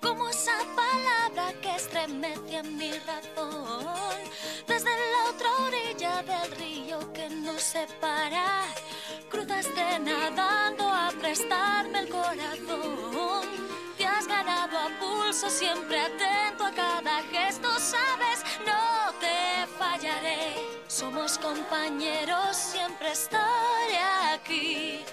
como esa palabra que estremece mi razón. Desde la otra orilla del río que nos separa, cruzaste nadando a prestarme el corazón. Te has ganado a pulso, siempre atento a cada gesto, sabes, no te fallaré. Somos compañeros, siempre estaré aquí.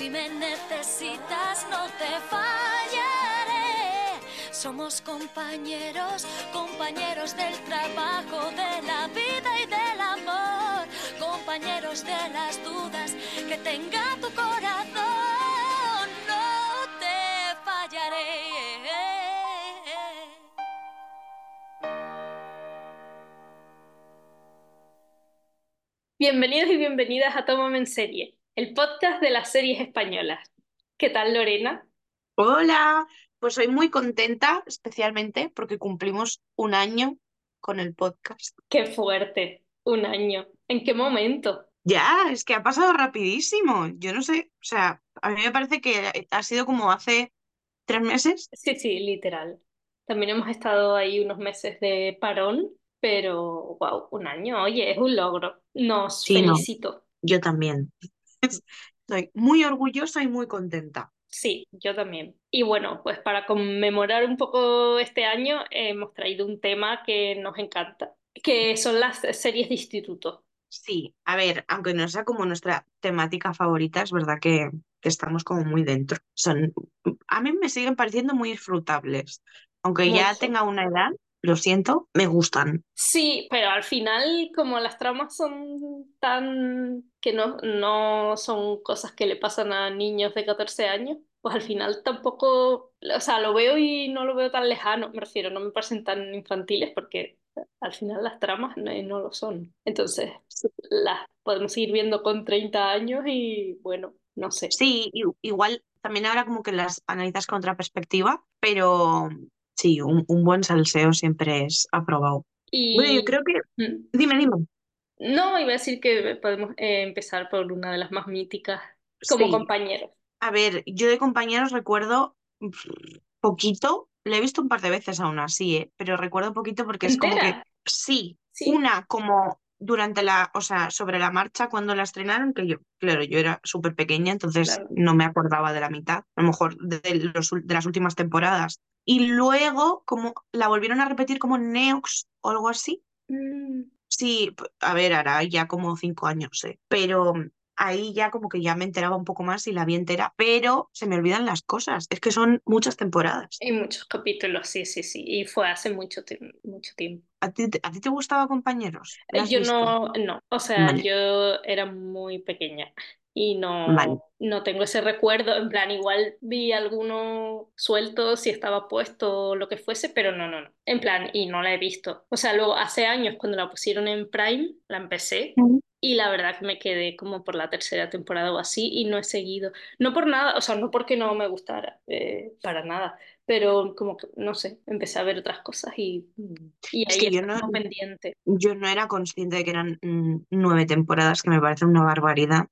Si me necesitas, no te fallaré. Somos compañeros, compañeros del trabajo, de la vida y del amor. Compañeros de las dudas que tenga tu corazón. No te fallaré. Bienvenidos y bienvenidas a Tómame en Serie, el podcast de las series españolas. ¿Qué tal, Lorena? Hola, pues soy muy contenta, especialmente porque cumplimos un año con el podcast. Qué fuerte, un año. ¿En qué momento? Ya, es que ha pasado rapidísimo. Yo no sé, o sea, a mí me parece que ha sido como hace tres meses. Sí, sí, literal. También hemos estado ahí unos meses de parón, pero wow, un año, oye, es un logro. Nos Sí, no. felicito. Yo también. Estoy muy orgullosa y muy contenta. Sí, yo también. Y bueno, pues para conmemorar un poco este año, hemos traído un tema que nos encanta, que son las series de instituto. Sí, a ver, aunque no sea como nuestra temática favorita, es verdad que, que estamos como muy dentro. Son, a mí me siguen pareciendo muy disfrutables. Aunque ya tenga una edad, lo siento, me gustan. Sí, pero al final, como las tramas son tan que no, no son cosas que le pasan a niños de 14 años, pues al final tampoco, o sea, lo veo y no lo veo tan lejano, me refiero, no me parecen tan infantiles porque al final las tramas no, no lo son. Entonces, las podemos seguir viendo con 30 años y bueno, no sé. Sí, igual también ahora como que las analizas con otra perspectiva, pero sí, un, un buen salseo siempre es aprobado. Bueno, yo creo que... mm, Dime, dime. no, iba a decir que podemos eh, empezar por una de las más míticas como Sí, compañeros. a ver, yo de compañeros recuerdo pff, poquito, lo he visto un par de veces aún así, ¿eh? Pero recuerdo poquito porque es como que sí, Sí. una como durante la, o sea, sobre la marcha cuando la estrenaron, que yo, claro, yo era súper pequeña, entonces Claro. no me acordaba de la mitad, a lo mejor de, los, de las últimas temporadas. Y luego como la volvieron a repetir como Neox o algo así. Mm, Sí, a ver, hará ya como cinco años, ¿eh? Pero ahí ya como que ya me enteraba un poco más y la vi entera, pero se me olvidan las cosas, es que son muchas temporadas. Hay muchos capítulos, sí, sí, sí. Y fue hace mucho, mucho tiempo. ¿A ti, te- a ti te gustaba Compañeros? ¿La Eh, Yo visto? no, no, o sea, Vale, yo era muy pequeña y vale. no, no tengo ese recuerdo. En plan, igual vi alguno suelto si estaba puesto o lo que fuese, pero no, no, no. En plan, y no la he visto. O sea, luego hace años cuando la pusieron en Prime, la empecé. Y la verdad que me quedé como por la tercera temporada o así y no he seguido. No por nada, o sea, no porque no me gustara, eh, para nada, pero como que, no sé, empecé a ver otras cosas y, y Es ahí que yo no, pendiente. yo no era consciente de que eran mm, nueve temporadas, que me parece una barbaridad. O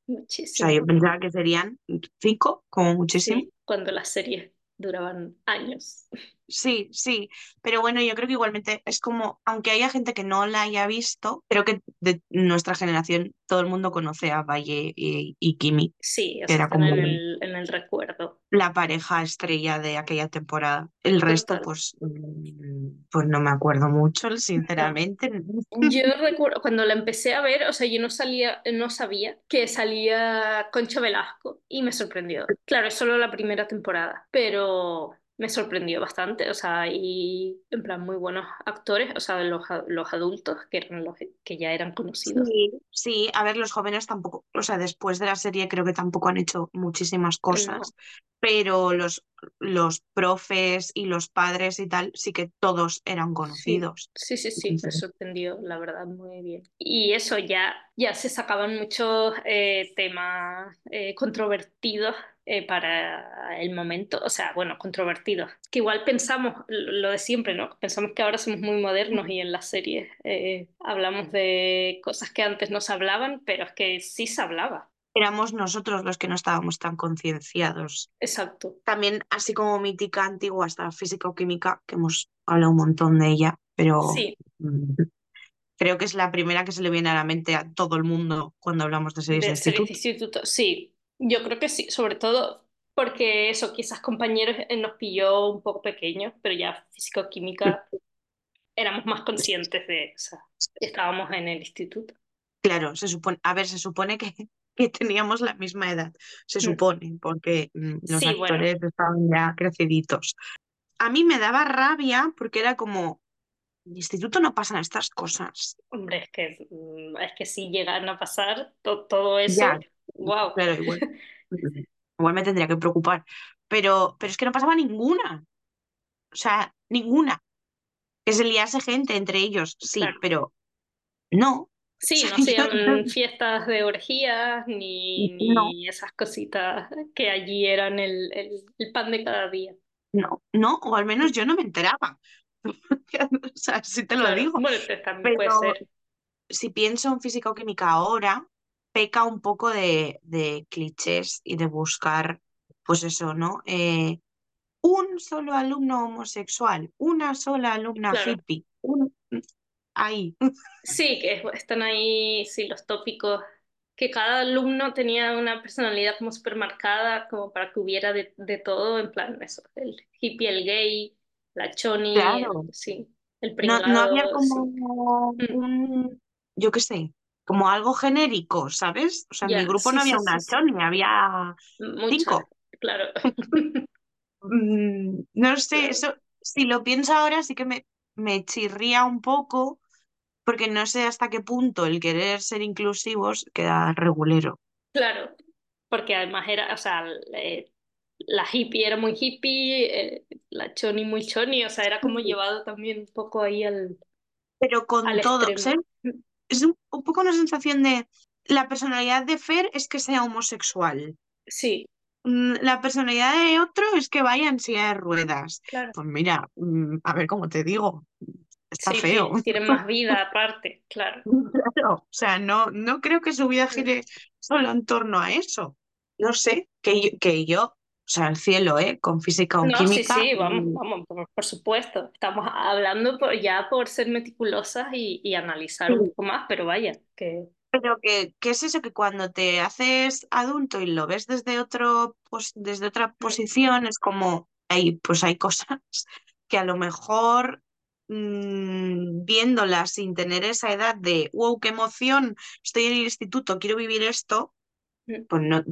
sea, Muchísimo. yo pensaba que serían cinco, como muchísimo. Sí, cuando las series duraban años. Sí, sí, pero bueno, yo creo que igualmente es como, aunque haya gente que no la haya visto, creo que de nuestra generación todo el mundo conoce a Valle y, y Kimi, Sí, que era como en el, en el recuerdo. la pareja estrella de aquella temporada. El resto, pues, mm, pues no me acuerdo mucho, sinceramente. Yo recuerdo cuando la empecé a ver, o sea, yo no salía, no sabía que salía Concha Velasco y me sorprendió. Claro, es solo la primera temporada, pero me sorprendió bastante, o sea, y en plan muy buenos actores, o sea, los, los adultos que eran los que ya eran conocidos. Sí, sí, a ver, los jóvenes tampoco, o sea, después de la serie creo que tampoco han hecho muchísimas cosas, No, pero los, los profes y los padres y tal, sí que todos eran conocidos. sí, sí, sí, me sorprendió, la verdad, muy bien. Y eso, ya, ya se sacaban muchos eh, temas eh, controvertidos eh, para el momento, o sea, bueno, controvertidos, que igual pensamos lo de siempre, ¿no? Pensamos que ahora somos muy modernos y en las series eh, hablamos de cosas que antes no se hablaban, pero es que sí se hablaba. éramos nosotros los que no estábamos tan concienciados. Exacto. También, así como mítica antigua, está física o química, que hemos hablado un montón de ella, pero Sí, creo que es la primera que se le viene a la mente a todo el mundo cuando hablamos de series de de series instituto. de instituto, sí, yo creo que sí, sobre todo porque eso, quizás compañeros nos pilló un poco pequeños, pero ya físico-química éramos más conscientes de, o sea, estábamos en el instituto. Claro, se supone, a ver, se supone que, que teníamos la misma edad, se Mm. supone, porque mm, los Sí, bueno, actores estaban ya creciditos. A mí me daba rabia porque era como, en el instituto no pasan estas cosas. hombre, es que, mm, es que si llegan a pasar to- todo eso, Ya, wow, claro, igual, igual me tendría que preocupar, pero, pero es que no pasaba ninguna, o sea, ninguna. Que se liase gente entre ellos, sí, claro. pero no. Sí, O no yo hacían fiestas de orgías ni, no, ni esas cositas que allí eran el, el, el pan de cada día. no, no, o al menos yo no me enteraba. O sea, sí te lo Claro, digo. bueno, pues también puede ser. si pienso en física o química ahora, peca un poco de, de clichés y de buscar, pues eso, ¿no? Eh, un solo alumno homosexual, una sola alumna Claro. hippie, un... ahí. Sí, que es- están ahí, sí, los tópicos, que cada alumno tenía una personalidad como súper marcada, como para que hubiera de, de todo, en plan, eso, el hippie, el gay, la choni, Claro. el- sí, el No, no había pringado, como sí. Mm, un, yo qué sé, como algo genérico, ¿sabes? O sea, en mi grupo sí, no había sí, una choni, había cinco. claro. Mm, no sé, eso, si lo pienso ahora sí que me, me chirría un poco, porque no sé hasta qué punto el querer ser inclusivos queda regulero. Claro, porque además era, o sea, eh, la hippie era muy hippie, eh, la choni muy choni, o sea, era como llevado también un poco ahí al, Pero con al todo. Es un, un poco una sensación de la personalidad de Fer es que sea homosexual. Sí, Mm, La personalidad de otro es que vaya en silla de ruedas. claro. Pues mira, mm, a ver cómo te digo, está Sí, feo. ti- tienen más vida aparte, claro. Claro, o sea, no, no creo que su vida gire solo en torno a eso. No sé, que yo, que yo, o sea, al cielo, ¿eh? Con física o No, sí, química, sí, vamos, mm, vamos, por, por supuesto. Estamos hablando por- ya por ser meticulosas y, y analizar sí, un poco más, pero vaya, que pero que, que es eso que cuando te haces adulto y lo ves desde otro, pues, desde otra posición, es como, hay, pues hay cosas que a lo mejor mm, viéndolas sin tener esa edad de, wow, qué emoción, estoy en el instituto, quiero vivir esto, mm, pues no,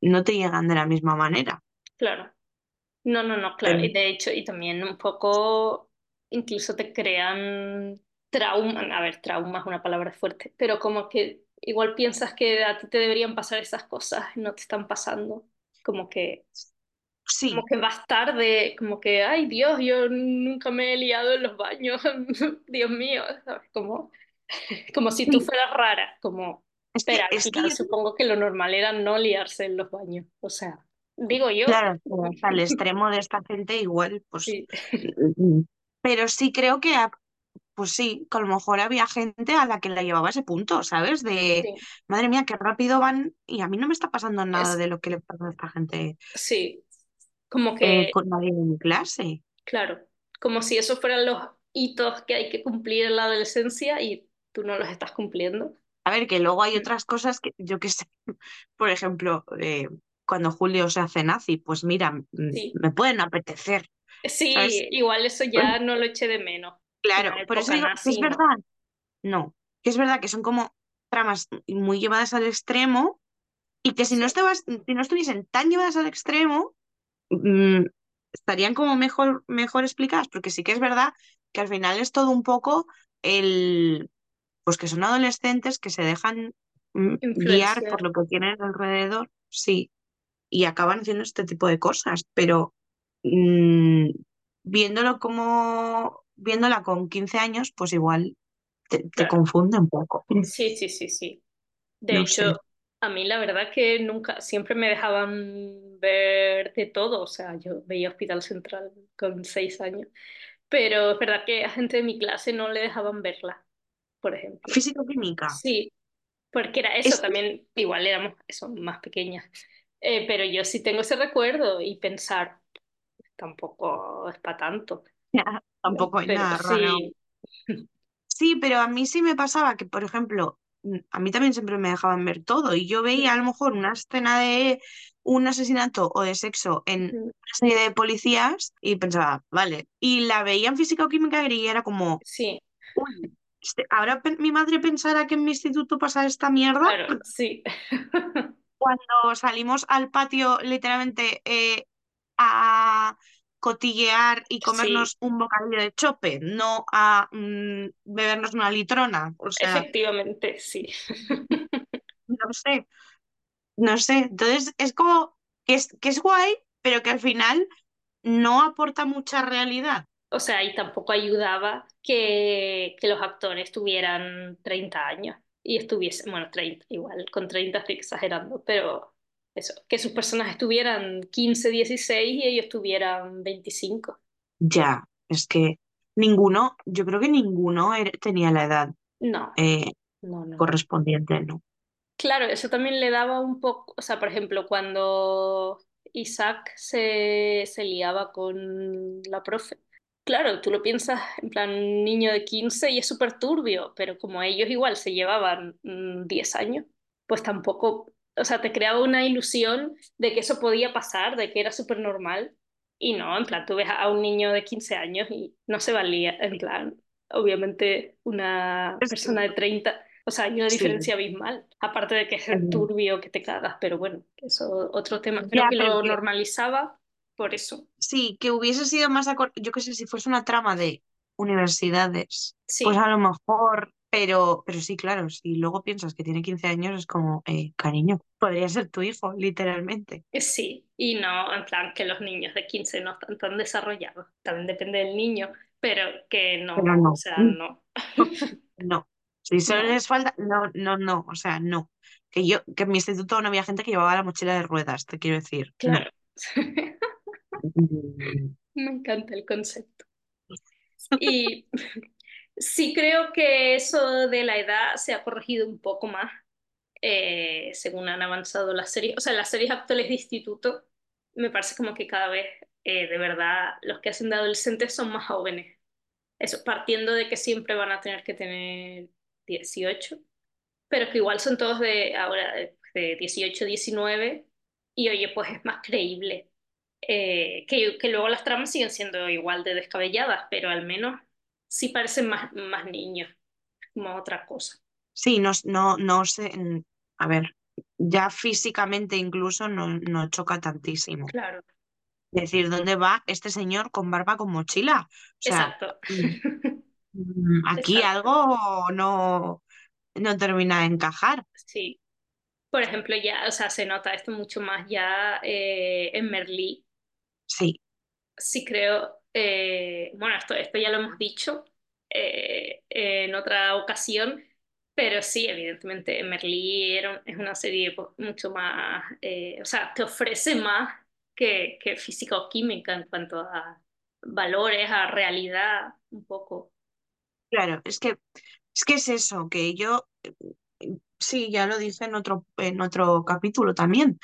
no te llegan de la misma manera. Claro. No, no, no, claro. Y de hecho, y también un poco, incluso te crean trauma, a ver, trauma es una palabra fuerte, pero como que igual piensas que a ti te deberían pasar esas cosas y no te están pasando. Como que, sí, como que vas tarde, como que, ay Dios, yo nunca me he liado en los baños, Dios mío, ¿sabes? Como, como si tú sí, fueras rara, como, es que, al es que final yo supongo que lo normal era no liarse en los baños, o sea, digo yo. Claro, el extremo de esta gente igual, pues, Sí, mm, pero sí creo que, a- pues sí, que a lo mejor había gente a la que la llevaba a ese punto, ¿sabes? De, sí. madre mía, qué rápido van y a mí no me está pasando nada Es, de lo que le pasa a esta gente sí, como eh, que, con nadie de mi clase. claro, como si esos fueran los hitos que hay que cumplir en la adolescencia y tú no los estás cumpliendo. A ver, que luego hay Mm, otras cosas que yo qué sé, por ejemplo, eh, cuando Julio se hace nazi, pues mira, Sí, me pueden apetecer, ¿sabes? sí, igual eso ya no lo eché de menos. Claro, por eso digo es verdad, no, que es verdad que son como tramas muy llevadas al extremo y que si no estabas, si no estuviesen tan llevadas al extremo, mm, estarían como mejor, mejor explicadas, porque sí que es verdad que al final es todo un poco el, pues que son adolescentes que se dejan mm, guiar por lo que tienen alrededor, sí, y acaban haciendo este tipo de cosas, pero mm, viéndolo como, viéndola con 15 años, pues igual te, te claro. confunde un poco, Sí, sí, sí, sí. De no sé. hecho, a mí la verdad que nunca, siempre me dejaban ver de todo, o sea, yo veía Hospital Central con seis años, pero es verdad que a gente de mi clase no le dejaban verla, por ejemplo. Físico-química, Sí, Porque era eso Es- también, igual éramos eso, más pequeñas. Eh, pero yo sí tengo ese recuerdo y pensar, tampoco es para tanto. Tampoco hay Pero nada raro. sí, Sí, pero a mí sí me pasaba que, por ejemplo, mm, a mí también siempre me dejaban ver todo y yo veía a lo mejor una escena de un asesinato o de sexo en una serie de policías y pensaba, vale, y la veía en física o química y era como, sí, uy, este- ahora mi madre pensará que en mi instituto pasa esta mierda. claro, sí. Cuando salimos al patio literalmente eh, a cotillear y comernos un bocadillo de chope, no a mm, bebernos una litrona. O sea, Efectivamente, sí. no sé, no sé. Entonces es como que es, que es guay, pero que al final no aporta mucha realidad. O sea, y tampoco ayudaba que, que los actores tuvieran 30 años y estuviesen, bueno, 30, igual, con 30 estoy exagerando, pero eso, que sus personajes tuvieran 15, 16 y ellos tuvieran 25. Ya, es que ninguno, yo creo que ninguno era- tenía la edad No, eh, no, no. correspondiente, ¿no? Claro, eso también le daba un poco, o sea, por ejemplo, cuando Isaac se, se liaba con la profe. Claro, tú lo piensas en plan niño de 15 y es súper turbio, pero como ellos igual se llevaban mm, 10 años, pues tampoco, o sea, te creaba una ilusión de que eso podía pasar, de que era súper normal. Y no, en plan, tú ves a un niño de 15 años y no se valía, en plan, obviamente una persona de 30, o sea, hay una Sí. diferencia abismal, aparte de que es turbio que te cagas, pero bueno, eso otro tema, Ya, que lo que- normalizaba por eso. Sí, que hubiese sido más acor- yo qué sé, si fuese una trama de universidades, Sí. pues a lo mejor, pero, pero sí, claro, si luego piensas que tiene 15 años, es como, eh, cariño, podría ser tu hijo, literalmente. Sí, y no, en plan que los niños de 15 no están tan desarrollados, también depende del niño, pero que no, Pero no. o sea, no. No, si solo No. les falta, no, no, no, o sea, no. Que yo, que en mi instituto no había gente que llevaba la mochila de ruedas, te quiero decir. No. Claro, Mm, me encanta el concepto. Y sí creo que eso de la edad se ha corregido un poco más eh, según han avanzado las series. O sea, las series actuales de instituto me parece como que cada vez, eh, de verdad, los que hacen de adolescentes son más jóvenes. Eso, partiendo de que siempre van a tener que tener 18, pero que igual son todos de ahora de, de 18, 19, y oye, pues es más creíble. Eh, que, que luego las tramas siguen siendo igual de descabelladas, pero al menos sí parecen más, más niños, como otra cosa. Sí, no, no, no sé, a ver, ya físicamente incluso no, no choca tantísimo. Claro, Es decir, ¿dónde va este señor con barba con mochila? O sea, exacto. mm, aquí Exacto. algo no, no termina de encajar. Sí. Por ejemplo, ya, o sea, se nota esto mucho más ya eh, en Merlí. Sí, Sí creo, eh, bueno, esto, esto ya lo hemos dicho eh, en otra ocasión, pero sí, evidentemente Merlí era- es una serie mucho más, eh, o sea, te ofrece más que, que física o química en cuanto a valores, a realidad, un poco. claro, es que es que es eso, que yo sí, ya lo dije en otro, en otro capítulo también,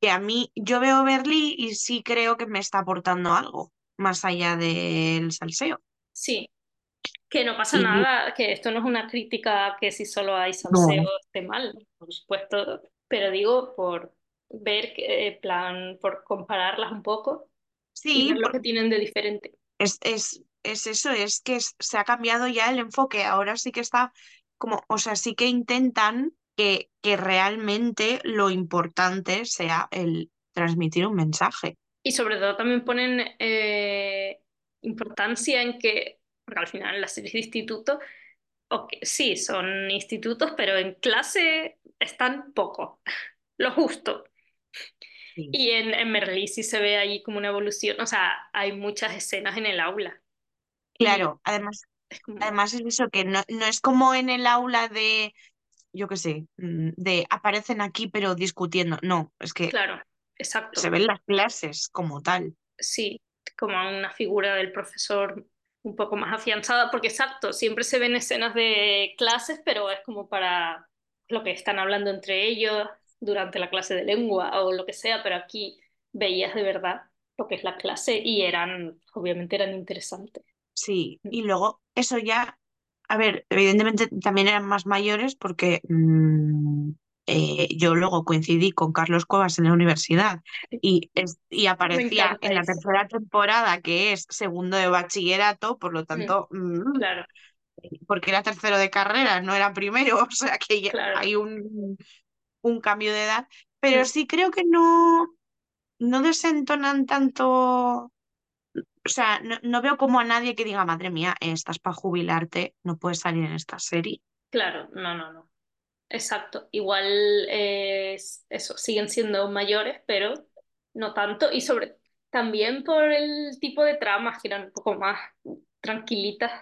que a mí yo veo Berlí y sí creo que me está aportando algo, más allá del salseo. Sí, que no pasa Y nada, que esto no es una crítica que si solo hay no, salseo esté mal, por supuesto, pero digo por ver, eh, plan, por compararlas un poco y sí, ver lo que tienen de diferente. es, es, es eso, es que es- se ha cambiado ya el enfoque, ahora sí que está como, o sea, sí que intentan que, que realmente lo importante sea el transmitir un mensaje. Y sobre todo también ponen eh, importancia en que, porque al final las series de instituto, ok, sí, son institutos, pero en clase están poco, lo justo. Sí. Y en, en Merlí sí se ve ahí como una evolución, o sea, hay muchas escenas en el aula. Y Claro, además, es como, además es eso, que no, no es como en el aula de, yo qué sé, mm, de aparecen aquí pero discutiendo. No, es que claro, exacto, se ven las clases como tal. sí, como una figura del profesor un poco más afianzada, porque exacto, siempre se ven escenas de clases, pero es como para lo que están hablando entre ellos durante la clase de lengua o lo que sea, pero aquí veías de verdad lo que es la clase y eran, obviamente eran interesantes. Sí, y luego eso ya, a ver, evidentemente también eran más mayores porque mm, eh, yo luego coincidí con Carlos Cuevas en la universidad y, es- y aparecía en la tercera temporada, que es segundo de bachillerato, por lo tanto, mm, Claro, porque era tercero de carrera, no era primero, o sea que ya claro. hay un, un cambio de edad, pero Mm. sí creo que no, no desentonan tanto. O sea, no, no veo como a nadie que diga, madre mía, eh, estás para jubilarte, no puedes salir en esta serie. Claro, no, no, no. Exacto. Igual es eso, siguen siendo mayores, pero no tanto. Y sobre también por el tipo de tramas que eran un poco más tranquilitas,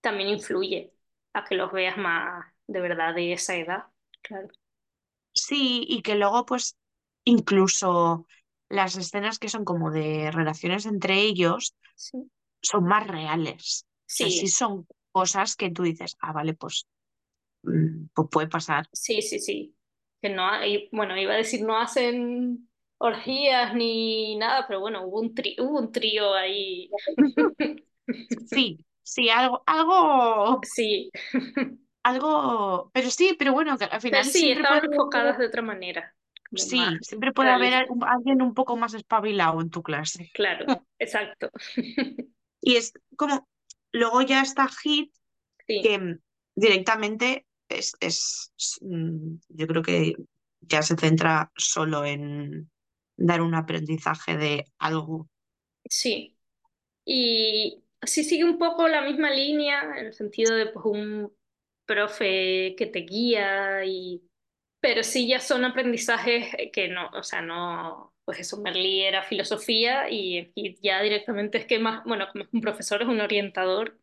también influye a que los veas más de verdad de esa edad. Claro. Sí, y que luego, pues, incluso las escenas que son como de relaciones entre ellos Sí. son más reales. O sea, sí Sí, son cosas que tú dices, ah, vale, pues, mm, pues puede pasar. sí, sí, sí. Que no hay, bueno, iba a decir no hacen orgías ni nada, pero bueno, hubo un tri- hubo un trío ahí. Sí, sí, algo, algo, Sí. algo, pero sí, pero bueno, que al Pero final sí, estaban enfocadas de otra manera, más Sí, siempre puede haber realista. alguien un poco más espabilado en tu clase. Claro, exacto. Y es como, luego ya está Hit, Sí, que directamente es, es, es, mm, yo creo que ya se centra solo en dar un aprendizaje de algo. sí. Y sí sigue un poco la misma línea, en el sentido de pues un profe que te guía y... Pero sí ya son aprendizajes que no, o sea, no, pues eso, Merlí era filosofía y, y ya directamente es que más, bueno, como es un profesor, es un orientador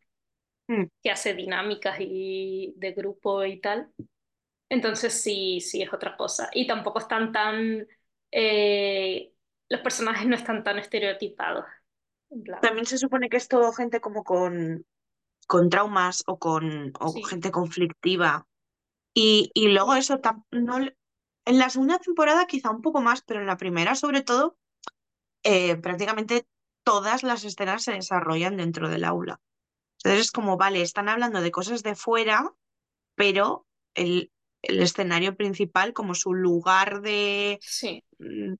Mm, que hace dinámicas y de grupo y tal. Entonces sí, sí es otra cosa. Y tampoco están tan, eh, los personajes no están tan estereotipados. También se supone que es todo gente como con, con traumas o con o sí, gente conflictiva. Y, y luego eso, no, en la segunda temporada quizá un poco más, pero en la primera sobre todo eh, prácticamente todas las escenas se desarrollan dentro del aula. Entonces es como, vale, están hablando de cosas de fuera, pero el, el escenario principal, como su lugar de, sí, mm,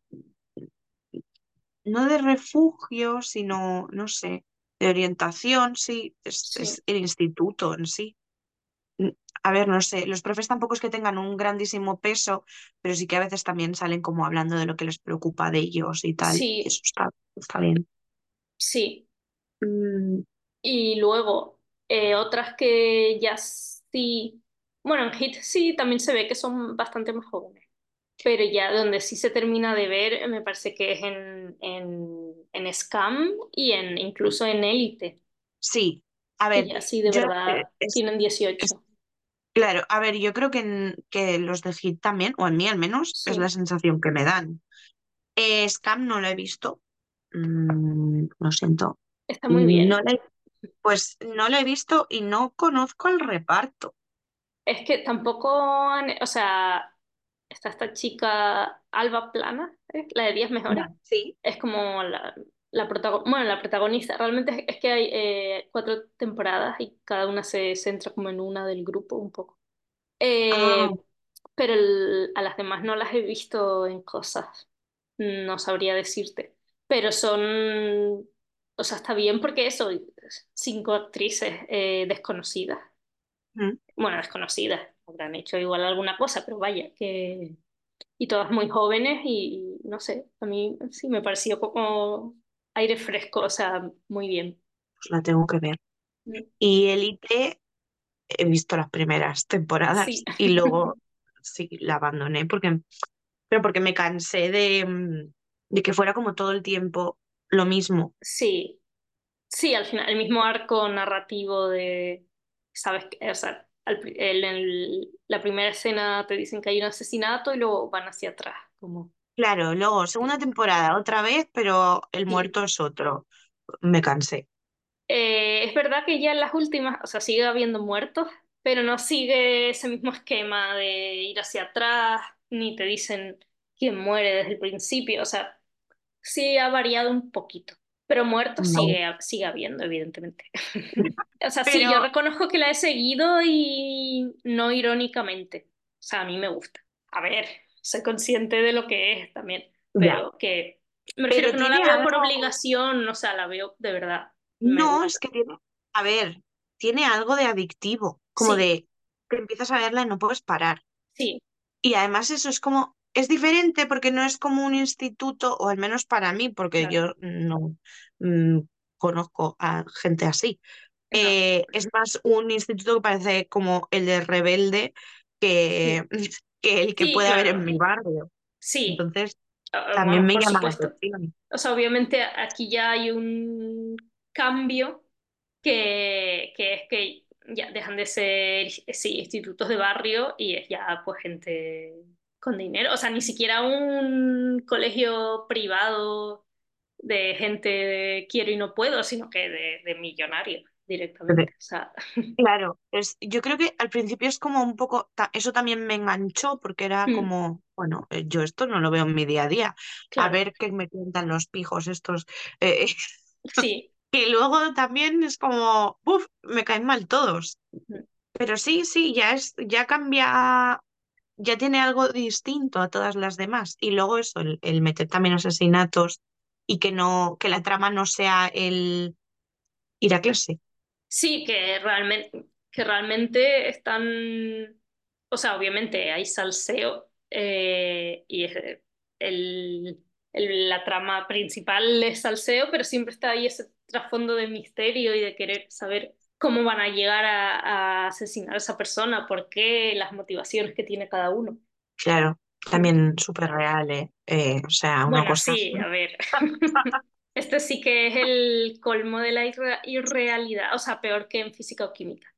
no de refugio, sino, no sé, de orientación, sí, es, sí, es el instituto en sí. A ver, no sé, los profes tampoco es que tengan un grandísimo peso, pero sí que a veces también salen como hablando de lo que les preocupa de ellos y tal, y sí, eso está, está bien. sí. Mm, Y luego, eh, otras que ya sí, bueno, en Hit sí también se ve que son bastante más jóvenes, pero ya donde sí se termina de ver, me parece que es en, en, en Scam y en, incluso en Élite, sí, a ver, ya sí de yo, verdad es, tienen es 18. Claro, a ver, yo creo que, en- que los de Hit también, o en mí al menos, es la sensación que me dan. Eh, Scam no lo he visto, Mm, lo siento. está muy No bien. la pues no lo he visto y no conozco el reparto. Es que tampoco, o sea, está esta chica Alba Plana, ¿eh? La de 10 mejores. Sí. es como la, la bueno, la protagonista, realmente es, es que hay eh, cuatro temporadas y cada una se centra como en una del grupo un poco. Ah, Eh, pero el- a las demás no las he visto en cosas, no sabría decirte, pero son, o sea, está bien porque eso, cinco actrices eh, desconocidas, mm, bueno, desconocidas, habrán hecho igual alguna cosa, pero vaya, que... Y todas muy jóvenes y no sé, a mí sí me pareció como aire fresco, o sea, muy bien. pues la tengo que ver. Y Elite he visto las primeras Sí, temporadas y luego sí la abandoné porque, pero porque me cansé de, mm, de que fuera como todo el tiempo lo mismo. sí, sí, al final, el mismo arco narrativo de, ¿sabes? O sea, en la primera escena te dicen que hay un asesinato y luego van hacia atrás, como... Claro, luego segunda temporada otra vez, pero el Sí. muerto es otro. Me cansé. Eh, es verdad que ya en las últimas, o sea, sigue habiendo muertos, pero no sigue ese mismo esquema de ir hacia atrás, ni te dicen quién muere desde el principio, o sea, sí ha variado un poquito, pero muertos No. sigue, sigue habiendo, evidentemente. O sea, sí, Pero- yo reconozco que la he seguido y no irónicamente, o sea, a mí me gusta. A ver, soy consciente de lo que es también, pero que me refiero Pero que no la veo por obligación, o sea, la veo de verdad. No, es que tiene, a ver, tiene algo de adictivo, como Sí. de que empiezas a verla y no puedes parar. Sí, Y además eso es como, es diferente porque no es como un instituto, o al menos para mí, porque Claro. yo no mm, conozco a gente así. no, Eh, es más un instituto que parece como el de Rebelde que, que el que Sí, puede haber en mi barrio. sí, Entonces, también me llama la atención. O sea, obviamente aquí ya hay un cambio que, que es que ya dejan de ser sí, institutos de barrio y es ya pues gente con dinero. O sea, ni siquiera un colegio privado de gente de quiero y no puedo, sino que de, de millonarios directamente. O sea, Claro, es, yo creo que al principio es como un poco, ta- eso también me enganchó porque era Mm. como, bueno, eh, yo esto no lo veo en mi día a día, a ver qué me cuentan los pijos estos, eh, sí, que luego también es como, uff, me caen mal todos. Ujú. Pero sí, sí, ya es, ya cambia, ya tiene algo distinto a todas las demás. Y luego eso, el, el meter también asesinatos y que no, que la trama no sea el ir a clase. Sí, que realmente, que realmente están, o sea, obviamente hay salseo eh, y es el, el- la trama principal es salseo, pero siempre está ahí ese trasfondo de misterio y de querer saber cómo van a llegar a, a asesinar a esa persona, por qué, las motivaciones que tiene cada uno. Claro, también súper real, ¿eh? Eh, o sea, una Bueno, cosa. sí, a ver. Este sí que es el colmo de la irre- irrealidad, o sea, peor que en física o química.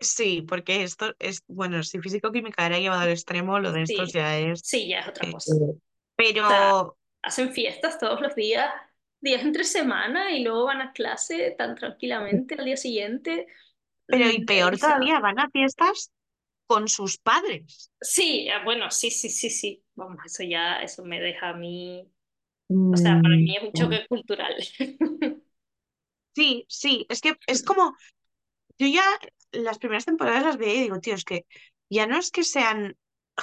Sí, porque esto es, bueno, si físico-química era llevado al extremo, lo de estos Sí. ya es. Sí, ya es otra eh, cosa. pero Hacen fiestas todos los días, días entre semana, y luego van a clase tan tranquilamente al día siguiente. Pero y Mm, peor todavía, van a fiestas con sus padres. Sí, ah, bueno, sí, sí, sí, sí. Vamos, eso ya, eso me deja a mí. O sea, para mí es un Mm, choque cultural. Sí, sí, es que es como, yo ya las primeras temporadas las veía y digo, tío, es que ya no es que sean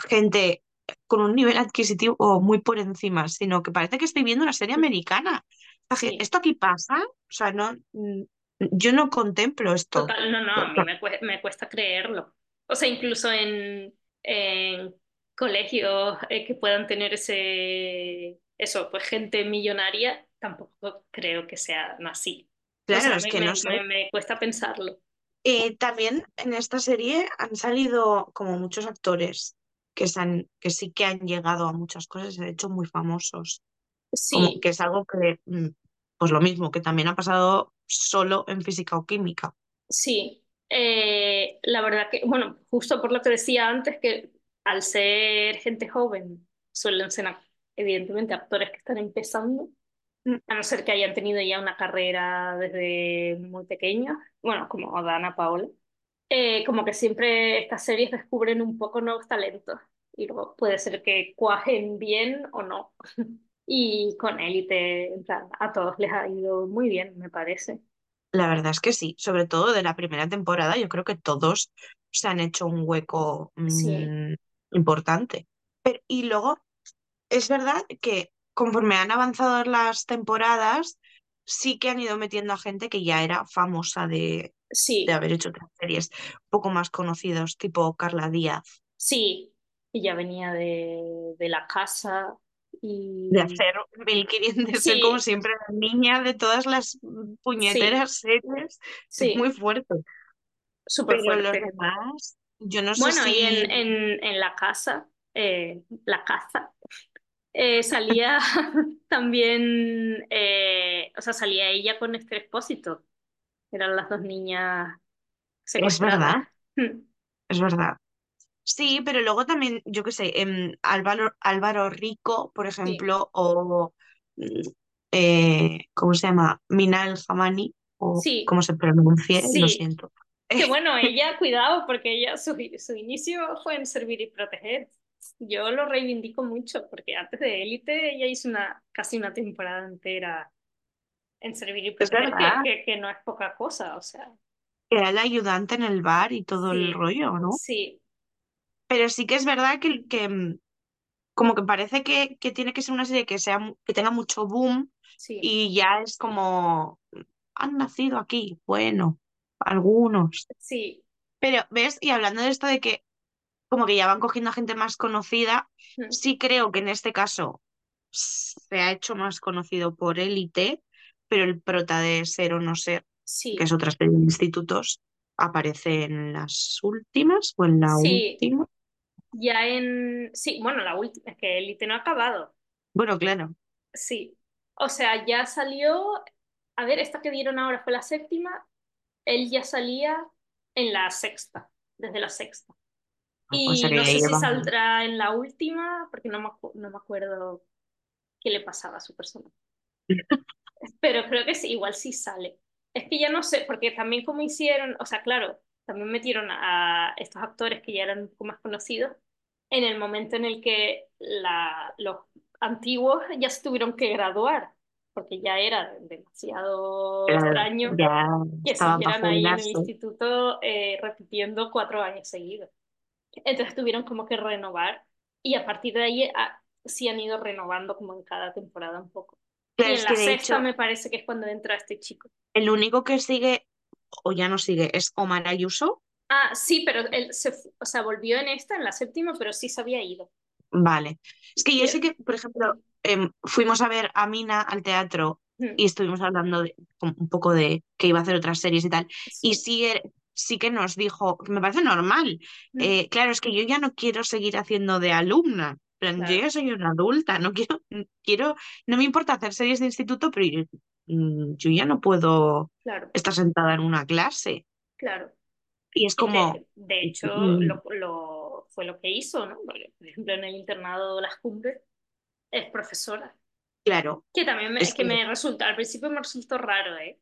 gente con un nivel adquisitivo muy por encima, sino que parece que estoy viendo una serie americana. O sea, que Sí. ¿Esto aquí pasa? O sea, no, mm, yo no contemplo esto. Total, no, no, a mí me cuesta, me cuesta creerlo. O sea, incluso en, en colegios eh, que puedan tener ese, eso, pues gente millonaria, tampoco creo que sean así. O Claro, sea, es me, que no sé. me- me cuesta pensarlo. Eh, también en esta serie han salido como muchos actores que, se han- que sí que han llegado a muchas cosas, se han hecho muy famosos. Como Sí, que es algo que, mm, pues lo mismo, que también ha pasado solo en física o química. sí. Eh, la verdad que, bueno, justo por lo que decía antes, que al ser gente joven, suelen ser evidentemente actores que están empezando. Mm. A no ser que hayan tenido ya una carrera desde muy pequeños, bueno, como Dana Paola, eh, como que siempre estas series descubren un poco nuevos talentos y luego puede ser que cuajen bien o no. Y con Élite, en plan, a todos les ha ido muy bien, me parece. La verdad es que sí, sobre todo de la primera temporada, yo creo que todos se han hecho un hueco Sí, mm, importante. Pero, y luego, es verdad que conforme han avanzado las temporadas, sí que han ido metiendo a gente que ya era famosa de, sí, de haber hecho otras series un poco más conocidos, tipo Carla Díaz, sí. Y ya venía de, de la casa y... de hacer 1500, de ser Sí, como siempre la niña de todas las mm, puñeteras series. sí, muy fuerte. súper Pero los fuerte. demás, yo no sé Bueno, y en, en la casa, eh, la caza, eh, salía también, eh, o sea, salía ella con este expósito. Eran las dos niñas Es verdad, es verdad. Sí, pero luego también, yo qué sé, em, Álvaro, Álvaro Rico, por Sí, ejemplo, o mm, eh, ¿cómo se llama? Mina El Hamani, o sí, cómo se pronuncie, lo siento. Que bueno, ella, cuidado, porque ella, su, su inicio fue en servir y proteger. Yo lo reivindico mucho, porque antes de Élite ella hizo una, casi una temporada entera en servir y verdad. que, que, que no es poca cosa, o sea, Era el ayudante en el bar y todo el rollo, ¿no? sí, Pero sí que es verdad que, que mm, como que parece que, que tiene que ser una serie que sea que tenga mucho boom sí, y ya es como han nacido aquí, bueno, algunos. sí. Pero, ¿ves? Y hablando de esto de que como que ya van cogiendo a gente más conocida, mm, sí creo que en este caso se ha hecho más conocido por Élite, pero el prota de Ser o No Ser, que Sí, es otra serie de institutos, aparece en las últimas o en la sí, última. ya en... Sí, bueno, la última, es que Élite no ha acabado. Bueno, claro. Sí. O sea, ya salió... A ver, esta que dieron ahora fue la séptima. Él ya salía en la sexta, desde la sexta. Y no sé si saldrá en la última, porque no me, no me acuerdo qué le pasaba a su persona. Pero creo que sí, igual sí sale. Es que ya no sé, porque también como hicieron, o sea, claro, también metieron a estos actores que ya eran un poco más conocidos en el momento en el que la, los antiguos ya se tuvieron que graduar, porque ya era demasiado extraño ya que siguieran ahí en el instituto eh, repitiendo cuatro años seguidos. Entonces tuvieron como que renovar y a partir de ahí ah, sí han ido renovando como en cada temporada un poco. Y en la sexta hecho, me parece que es cuando entra este chico. el único que sigue, o ya no sigue, es Omar Ayuso. Ah, sí, pero él se, o sea, volvió en esta, en la séptima, pero sí se había ido. Vale. Es que yo sé que, por ejemplo, em, fuimos a ver a Mina al teatro y estuvimos hablando de, un poco de que iba a hacer otras series y tal. Y sí. Sí, que nos dijo, que me parece normal. Mm, eh, claro, es que yo ya no quiero seguir haciendo de alumna. Yo ya soy una adulta, no quiero, quiero, no me importa hacer series de instituto, pero yo, mm, yo ya no puedo Claro, estar sentada en una clase. claro. Y es como, de, de hecho, mm, lo, lo- fue lo que hizo, ¿no? Porque, por ejemplo, en el internado Las Cumbres es profesora. claro, Que también me, es es que que me resulta, al principio me resultó raro, ¿eh?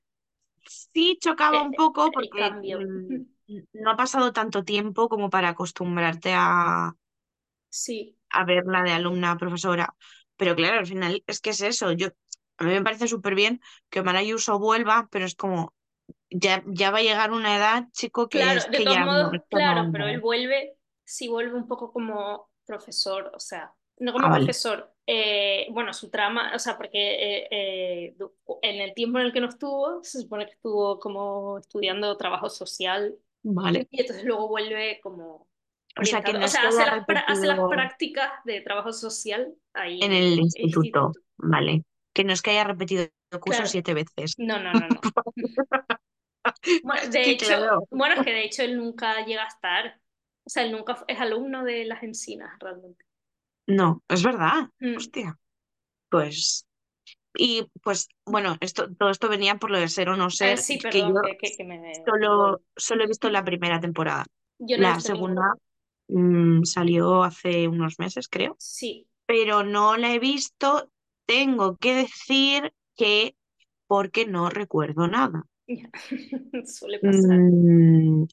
Sí chocaba un Eh, poco El porque mm, no ha pasado tanto tiempo como para acostumbrarte a, Sí, a verla de alumna a profesora. Pero claro, al final es que es eso. Yo, a mí me parece súper bien que Omar Ayuso vuelva, pero es como, ya, ya va a llegar una edad, chico, que claro, es de que todos ya no, modos, esto claro, pero él no. vuelve, sí vuelve un poco como profesor, o sea, no Ah, como vale. profesor, eh, bueno, su trama, o sea, porque eh, eh, en el tiempo en el que no estuvo, se supone que estuvo como estudiando trabajo social Vale. y entonces luego vuelve como O sea, que no o sea, hace las, hace prácticas de trabajo social ahí en el el instituto. instituto. Vale. Que no es que haya repetido el curso Claro, siete veces. no, no, no, no. Bueno, de hecho, claro. bueno, es que de hecho él nunca llega a estar, o sea, él nunca es alumno de las encinas realmente. No, es verdad. Mm. Hostia. Pues. Y pues, bueno, esto, todo esto venía por lo de ser o no Eh, ser, sí, que yo perdón, que, que, que me, solo, solo he visto la primera temporada. Yo no La segunda mm, salió hace unos meses, creo, Sí, pero no la he visto. Tengo que decir que porque no recuerdo nada. suele pasar. Mm,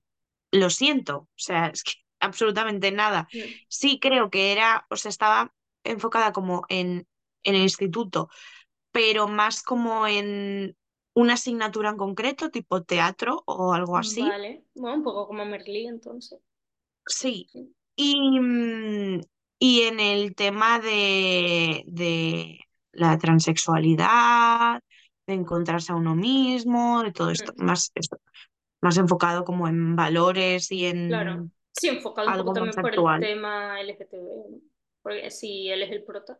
lo siento, o sea, es que absolutamente nada. Mm, Sí creo que era, o sea, estaba enfocada como en, en el instituto, pero más como en una asignatura en concreto, tipo teatro o algo así. Vale, bueno, un poco como Merlí entonces. Sí. Sí. Y, mm, y en el tema de, de la transexualidad, de encontrarse a uno mismo, de todo esto, Mm, más, más enfocado como en valores y Claro, en sí, enfocado un poco más también por el tema LGTB, ¿no? Porque si él es el prota.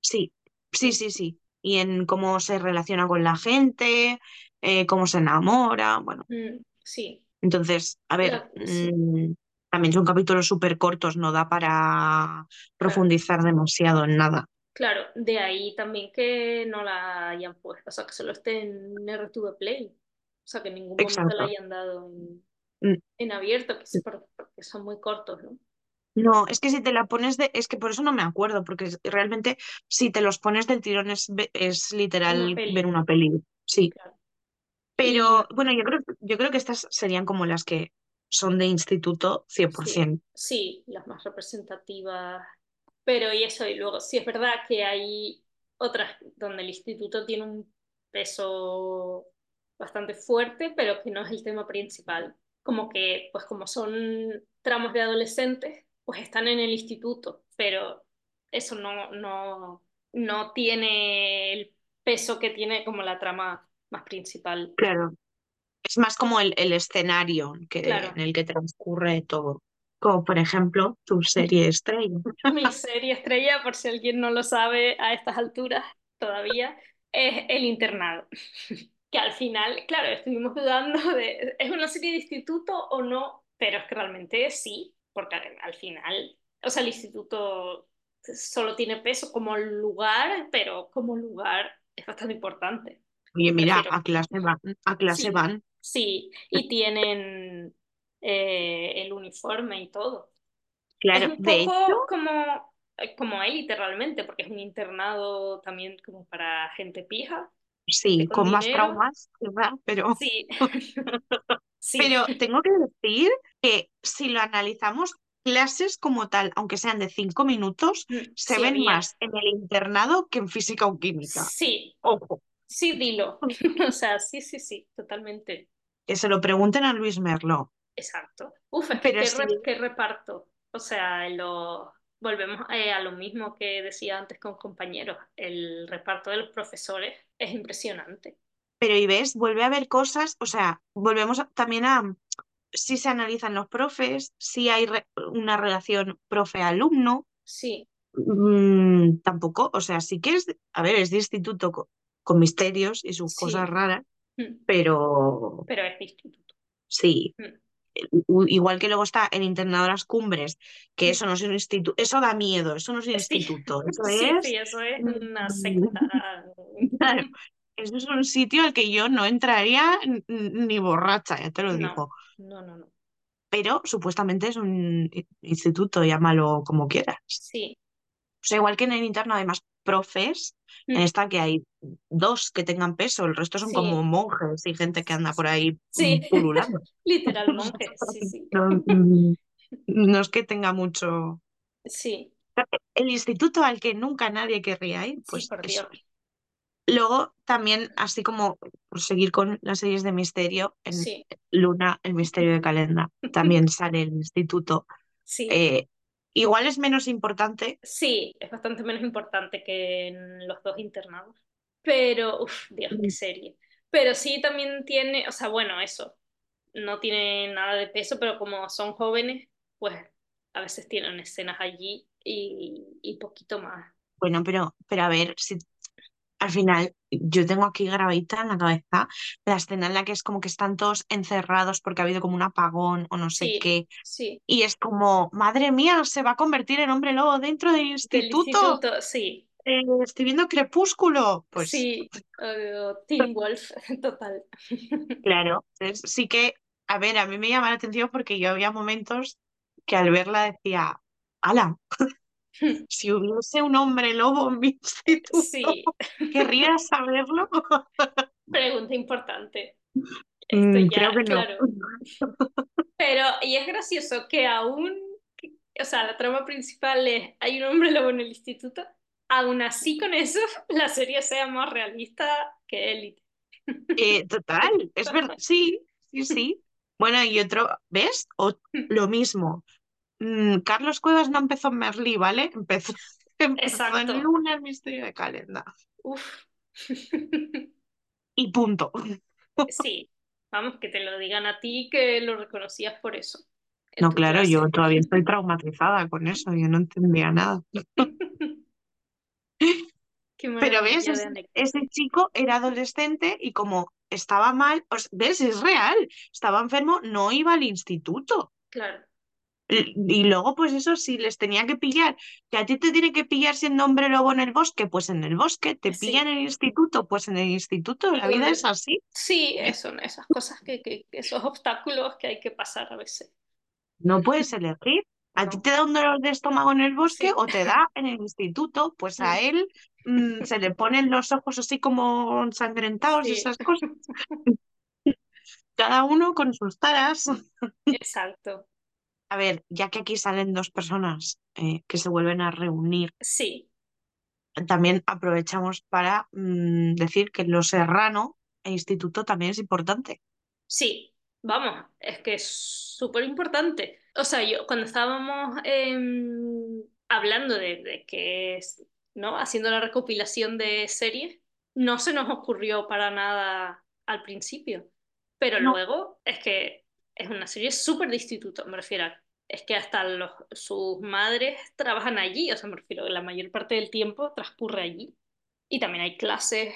Sí, sí, sí, sí. Y en cómo se relaciona con la gente, eh, cómo se enamora, bueno. mm, sí, Entonces, a ver, la- sí, mm, también son capítulos súper cortos, no da para claro. profundizar demasiado en nada. Claro, de ahí también que no la hayan puesto, o sea, que solo esté en RTV Play, o sea, que en ningún momento la Exacto. hayan dado en, en abierto, que sí, por- porque son muy cortos, ¿no? No, es que si te la pones de, es que por eso no me acuerdo, porque realmente si te los pones del tirón es, es Una literal ver una peli. Sí, claro. Pero bueno, yo creo, yo creo que estas serían como las que son de instituto 100%. Sí, las más representativas. Pero y eso, y luego sí es verdad que hay otras donde el instituto tiene un peso bastante fuerte, pero que no es el tema principal. Como que, pues como son tramos de adolescentes, pues están en el instituto, pero eso no, no, no tiene el peso que tiene como la trama más principal. Claro. Es más como el, el escenario que, en el que transcurre todo. Como por ejemplo tu serie estrella. Mi serie estrella, por si alguien no lo sabe a estas alturas todavía, es El Internado. Que al final, claro, estuvimos dudando de, ¿es una serie de instituto o no? Pero es que realmente sí, porque al final, o sea, el instituto solo tiene peso como lugar, pero como lugar es bastante importante. Oye, mira, a clase van, a clase van. Sí, y tienen eh, el uniforme y todo. Claro, es un de poco hecho, como, como élite realmente, porque es un internado también como para gente pija. Sí, con, más traumas, ¿verdad? Pero, sí. sí. pero tengo que decir que si lo analizamos, clases como tal, aunque sean de cinco minutos, mm, se ven más en el internado que en física o química. Sí. Ojo. Sí, dilo. o sea, sí, sí, sí, totalmente. Que se lo pregunten a Luis Merlo. Exacto. Uf, es que qué, reparto. O sea, lo... volvemos eh, a lo mismo que decía antes con compañeros. El reparto de los profesores es impresionante. Pero y ves, vuelve a haber cosas, o sea, volvemos también a si se analizan los profes, si hay una relación profe-alumno. Sí. Mm, tampoco, o sea, sí que es, a ver, es de instituto con misterios y sus cosas raras, mm. pero... Pero es instituto. Sí. Mm. Igual que luego está en internadoras cumbres, que eso no es un instituto, eso da miedo, eso no es un instituto, eso sí, es... Sí, eso es una secta. claro, eso es un sitio al que yo no entraría ni borracha, ya te lo digo. No, no, no. Pero supuestamente es un instituto, llámalo como quieras. Sí. O sea, igual que en el interno hay más profes, en mm. esta que hay dos que tengan peso, el resto son como monjes y gente que anda por ahí sí. pululando. Literal monjes, sí, sí. Mm, no, es que tenga mucho. Sí. El instituto al que nunca nadie querría ir, pues por Dios. Luego también, así como por seguir con las series de misterio, en Luna, el misterio de Calenda, también sale el instituto. Sí. Eh, Igual es menos importante. Sí, es bastante menos importante que en los dos internados. Pero, uff, Dios, qué serie. Pero sí también tiene, o sea, bueno, eso. No tiene nada de peso, pero como son jóvenes, pues a veces tienen escenas allí y, y poquito más. Bueno, pero, pero a ver, si al final yo tengo aquí grabadita en la cabeza la escena en la que es como que están todos encerrados porque ha habido como un apagón o no sé qué. Sí. Y es como, madre mía, se va a convertir en hombre lobo dentro del instituto. sí. Eh, estoy viendo Crepúsculo. Pues... Sí, Teen Wolf, total. Claro, sí que, a ver, a mí me llama la atención porque yo había momentos que al verla decía, ala, si hubiese un hombre lobo en mi instituto, sí. ¿querría saberlo? Pregunta importante. Mm, creo que no. Pero, y es gracioso que aún, o sea, la trama principal es, hay un hombre lobo en el instituto, aún así con eso, la serie sea más realista que Élite. Eh, total, es verdad, sí, sí, sí. Bueno, y otro, ¿ves? O, lo mismo, Mm, Carlos Cuevas no empezó en Merlí, ¿vale? Empezó, en Luna, el misterio de Calenda. Uf. y punto. sí, vamos, que te lo digan a ti que lo reconocías por eso. No, claro, yo todavía estoy traumatizada con eso, yo no entendía nada. Pero ves, ese, chico era adolescente y como estaba mal, ves, es real, estaba enfermo, no iba al instituto. Claro. Y luego, pues eso, si les tenía que pillar, que a ti te tiene que pillar siendo hombre lobo en el bosque, pues en el bosque, te pillan en el instituto, pues en el instituto, la vida es así. Sí, son esas cosas que, que, esos obstáculos que hay que pasar a veces. No puedes elegir. A ti te da un dolor de estómago en el bosque o te da en el instituto, pues a él mm, se le ponen los ojos así como ensangrentados y esas cosas. cada uno con sus taras. Exacto. A ver, ya que aquí salen dos personas eh, que se vuelven a reunir, Sí, también aprovechamos para mm, decir que lo serrano e instituto también es importante. sí, vamos, es que es súper importante. O sea, yo cuando estábamos em, hablando de, de que es, ¿no? Haciendo la recopilación de series, no se nos ocurrió para nada al principio. Pero No. luego es que es una serie súper de instituto, me refiero a, es que hasta los, sus madres trabajan allí, o sea, me refiero, la mayor parte del tiempo transcurre allí. Y también hay clases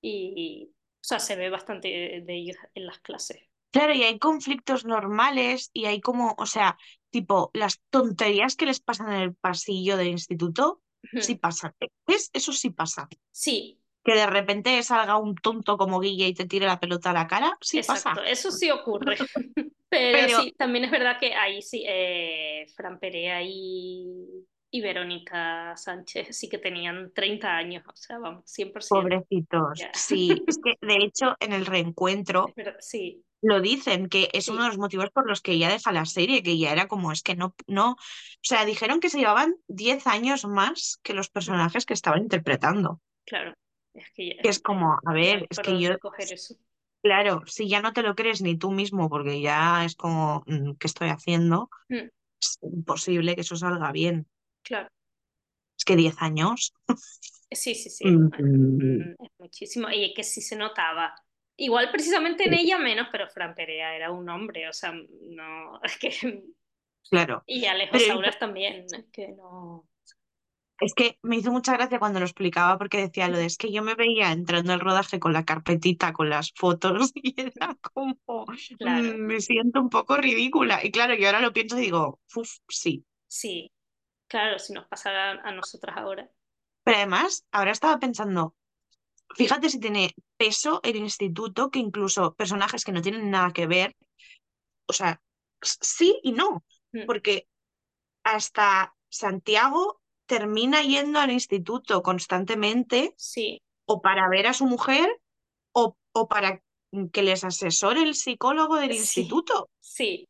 y, o sea, se ve bastante de ellos en las clases. Claro, y hay conflictos normales y hay como, o sea, tipo, las tonterías que les pasan en el pasillo del instituto, sí pasan. ¿Ves? Eso sí pasa. Sí, Que de repente salga un tonto como Guille y te tire la pelota a la cara, sí exacto, pasa. eso sí ocurre. Pero Pero, sí, también es verdad que ahí sí, eh, Fran Perea y, y Verónica Sánchez sí que tenían 30 años, o sea, vamos, 100%. pobrecitos, sí, es que de hecho en el reencuentro verdad, sí, lo dicen, que es uno de los motivos por los que ella deja la serie, que ya era como, es que no, no, o sea, dijeron que se llevaban 10 años más que los personajes que estaban interpretando. claro. Es que ya, es como, a ver, es que yo, dónde coger eso. Claro, si ya no te lo crees ni tú mismo, porque ya es como, mm, ¿qué estoy haciendo? Mm, Es imposible que eso salga bien. claro. Es que 10 años. Sí, sí, sí. Mm, Es, muchísimo. Y es que sí se notaba. Igual precisamente en ella menos, pero Fran Perea era un hombre, o sea, no, es que... Claro. Y Alejo Sauras también, es que no... es que me hizo mucha gracia cuando lo explicaba porque decía lo de es que yo me veía entrando al rodaje con la carpetita, con las fotos y era como, Claro, mm, me siento un poco ridícula. Y claro, yo ahora lo pienso y digo, uff, sí. sí, claro, si nos pasara a nosotras ahora. Pero además, ahora estaba pensando, fíjate si tiene peso el instituto que incluso personajes que no tienen nada que ver, o sea, sí y no, Mm, porque hasta Santiago termina yendo al instituto constantemente Sí, o para ver a su mujer o, o para que les asesore el psicólogo del sí, instituto. sí,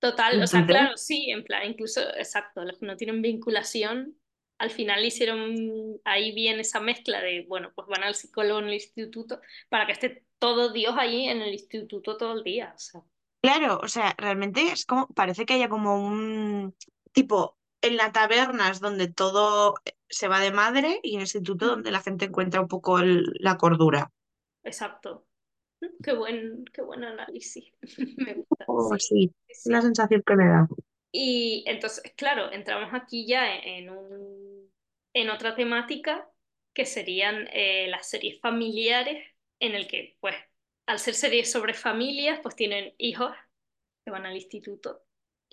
total, o sea, claro, sí, en plan, incluso, exacto, los que no tienen vinculación, al final hicieron ahí bien esa mezcla de, bueno, pues van al psicólogo en el instituto para que esté todo Dios ahí en el instituto todo el día, o sea, claro, o sea, realmente es como, parece que haya como un tipo en la taberna es donde todo se va de madre y en el instituto donde la gente encuentra un poco el- la cordura. exacto. Mm, Qué buen, qué buen análisis, me gusta, Oh, sí, la sí. sensación que me da. Y entonces, claro, entramos aquí ya en, un, en otra temática que serían eh, las series familiares, en el que, pues, al ser series sobre familias, pues tienen hijos que van al instituto.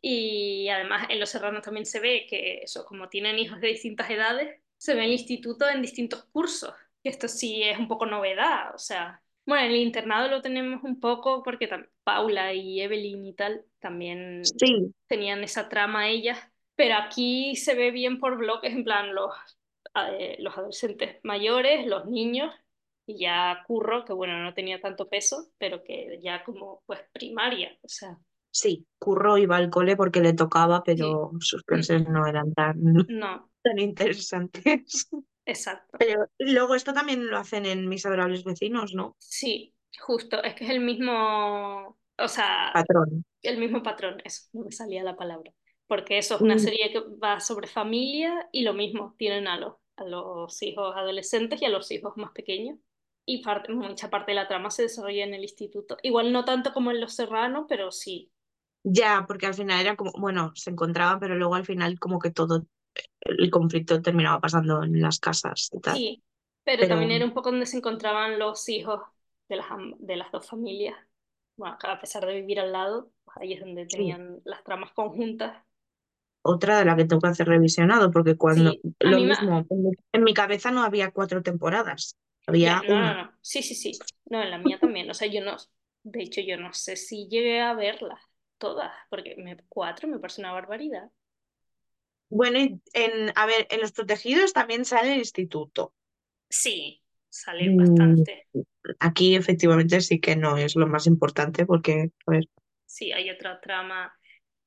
Y además en Los Serranos también se ve que eso, como tienen hijos de distintas edades, se ve el instituto en distintos cursos. Y esto sí es un poco novedad, o sea, bueno, en el internado lo tenemos un poco porque Paula y Evelyn y tal también Sí, tenían esa trama ellas, pero aquí se ve bien por bloques, en plan los, eh, los adolescentes mayores, los niños, y ya Curro, que bueno, no tenía tanto peso, pero que ya como pues primaria, o sea, sí, Curro iba al cole porque le tocaba, sí, pero sus Mm, clases no eran tan, no, tan interesantes. exacto. Pero luego esto también lo hacen en Mis Adorables Vecinos, ¿no? Sí, justo, es que es el mismo, o sea, Patrón. el mismo patrón, eso, no me salía la palabra, porque eso es una Mm, serie que va sobre familia y lo mismo, tienen a los, a los hijos adolescentes y a los hijos más pequeños. Y parte, mucha parte de la trama se desarrolla en el instituto. Igual no tanto como en Los Serranos, pero sí, Ya, porque al final era como, bueno, se encontraban, pero luego al final como que todo el conflicto terminaba pasando en las casas y tal. sí. Pero Pero también era un poco donde se encontraban los hijos de las, de las dos familias. Bueno, a pesar de vivir al lado, pues ahí es donde sí, tenían las tramas conjuntas. otra de la que tengo que hacer revisionado, porque cuando, Sí, lo mí me, mismo, en mi, cabeza no había cuatro temporadas, había no, no, una. no. Sí, sí, sí. No, en la mía también. O sea, yo no, de hecho, yo no sé si llegué a verlas todas, porque me, cuatro me parece una barbaridad. Bueno, en, a ver, en Los Protegidos también sale el instituto. Sí, salir Mm. bastante. Aquí efectivamente sí que no es lo más importante porque, a ver, Sí, hay otra trama.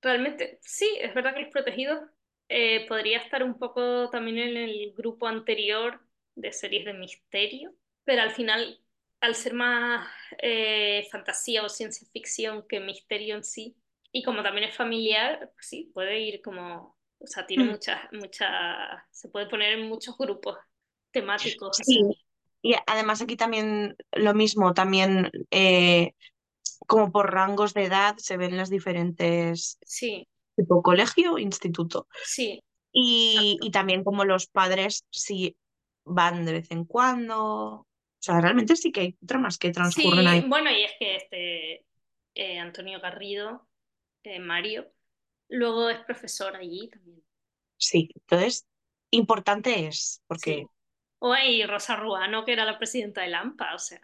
Realmente, sí, es verdad que Los Protegidos eh, podría estar un poco también en el grupo anterior de series de misterio, pero al final, al ser más eh, fantasía o ciencia ficción que misterio en sí, y como también es familiar, pues sí, puede ir como, o sea, tiene Mm. muchas, muchas, se puede poner en muchos grupos temáticos, Sí, y además aquí también lo mismo, también eh, como por rangos de edad se ven las diferentes, sí, tipo colegio, instituto. sí, Y, y también como los padres sí van de vez en cuando. O sea, realmente sí que hay tramas que transcurren Sí, ahí. bueno, y es que este eh, Antonio Garrido, eh, Mario, luego es profesor allí también. Sí, entonces, importante es, porque Sí. O hay Rosa Ruano, que era la presidenta del AMPA, o sea,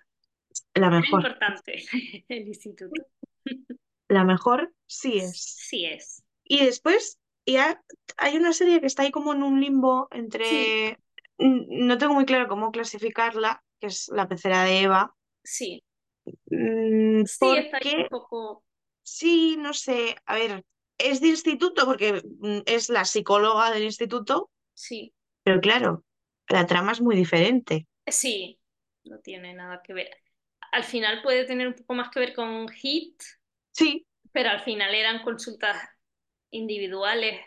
la mejor, importante el instituto. la mejor sí es. Sí es. Y después ya hay una serie que está ahí como en un limbo entre, no tengo muy claro cómo clasificarla, que es La pecera de Eva, sí, mm, sí, está ahí un poco, sí, no sé, a ver, es de instituto porque mm, es la psicóloga del instituto, sí, pero claro, la trama es muy diferente. sí, no tiene nada que ver. Al final puede tener un poco más que ver con HIT, Sí, pero al final eran consultas individuales.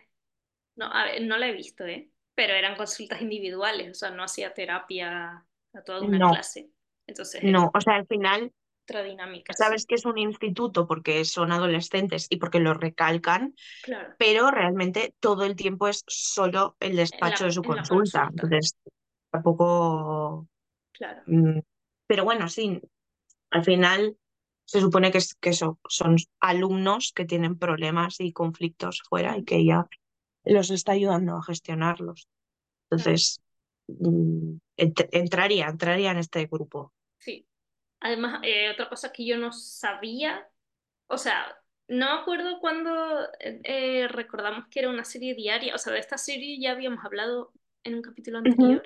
No, a ver, no la he visto, ¿eh? Pero eran consultas individuales, o sea, no hacía terapia a toda una no, clase. Entonces no, o sea, al final otra dinámica, sabes sí. que es un instituto porque son adolescentes y porque lo recalcan, Claro, pero realmente todo el tiempo es solo el despacho de su en consulta. consulta, Entonces, tampoco... claro, mm, Pero bueno, sí, al final se supone que, es, que eso, son alumnos que tienen problemas y conflictos fuera y que ella los está ayudando a gestionarlos. Entonces, ent- entraría, entraría en este grupo. sí. Además, eh, otra cosa que yo no sabía, o sea, no me acuerdo cuando eh, eh, recordamos que era una serie diaria, o sea, de esta serie ya habíamos hablado en un capítulo anterior,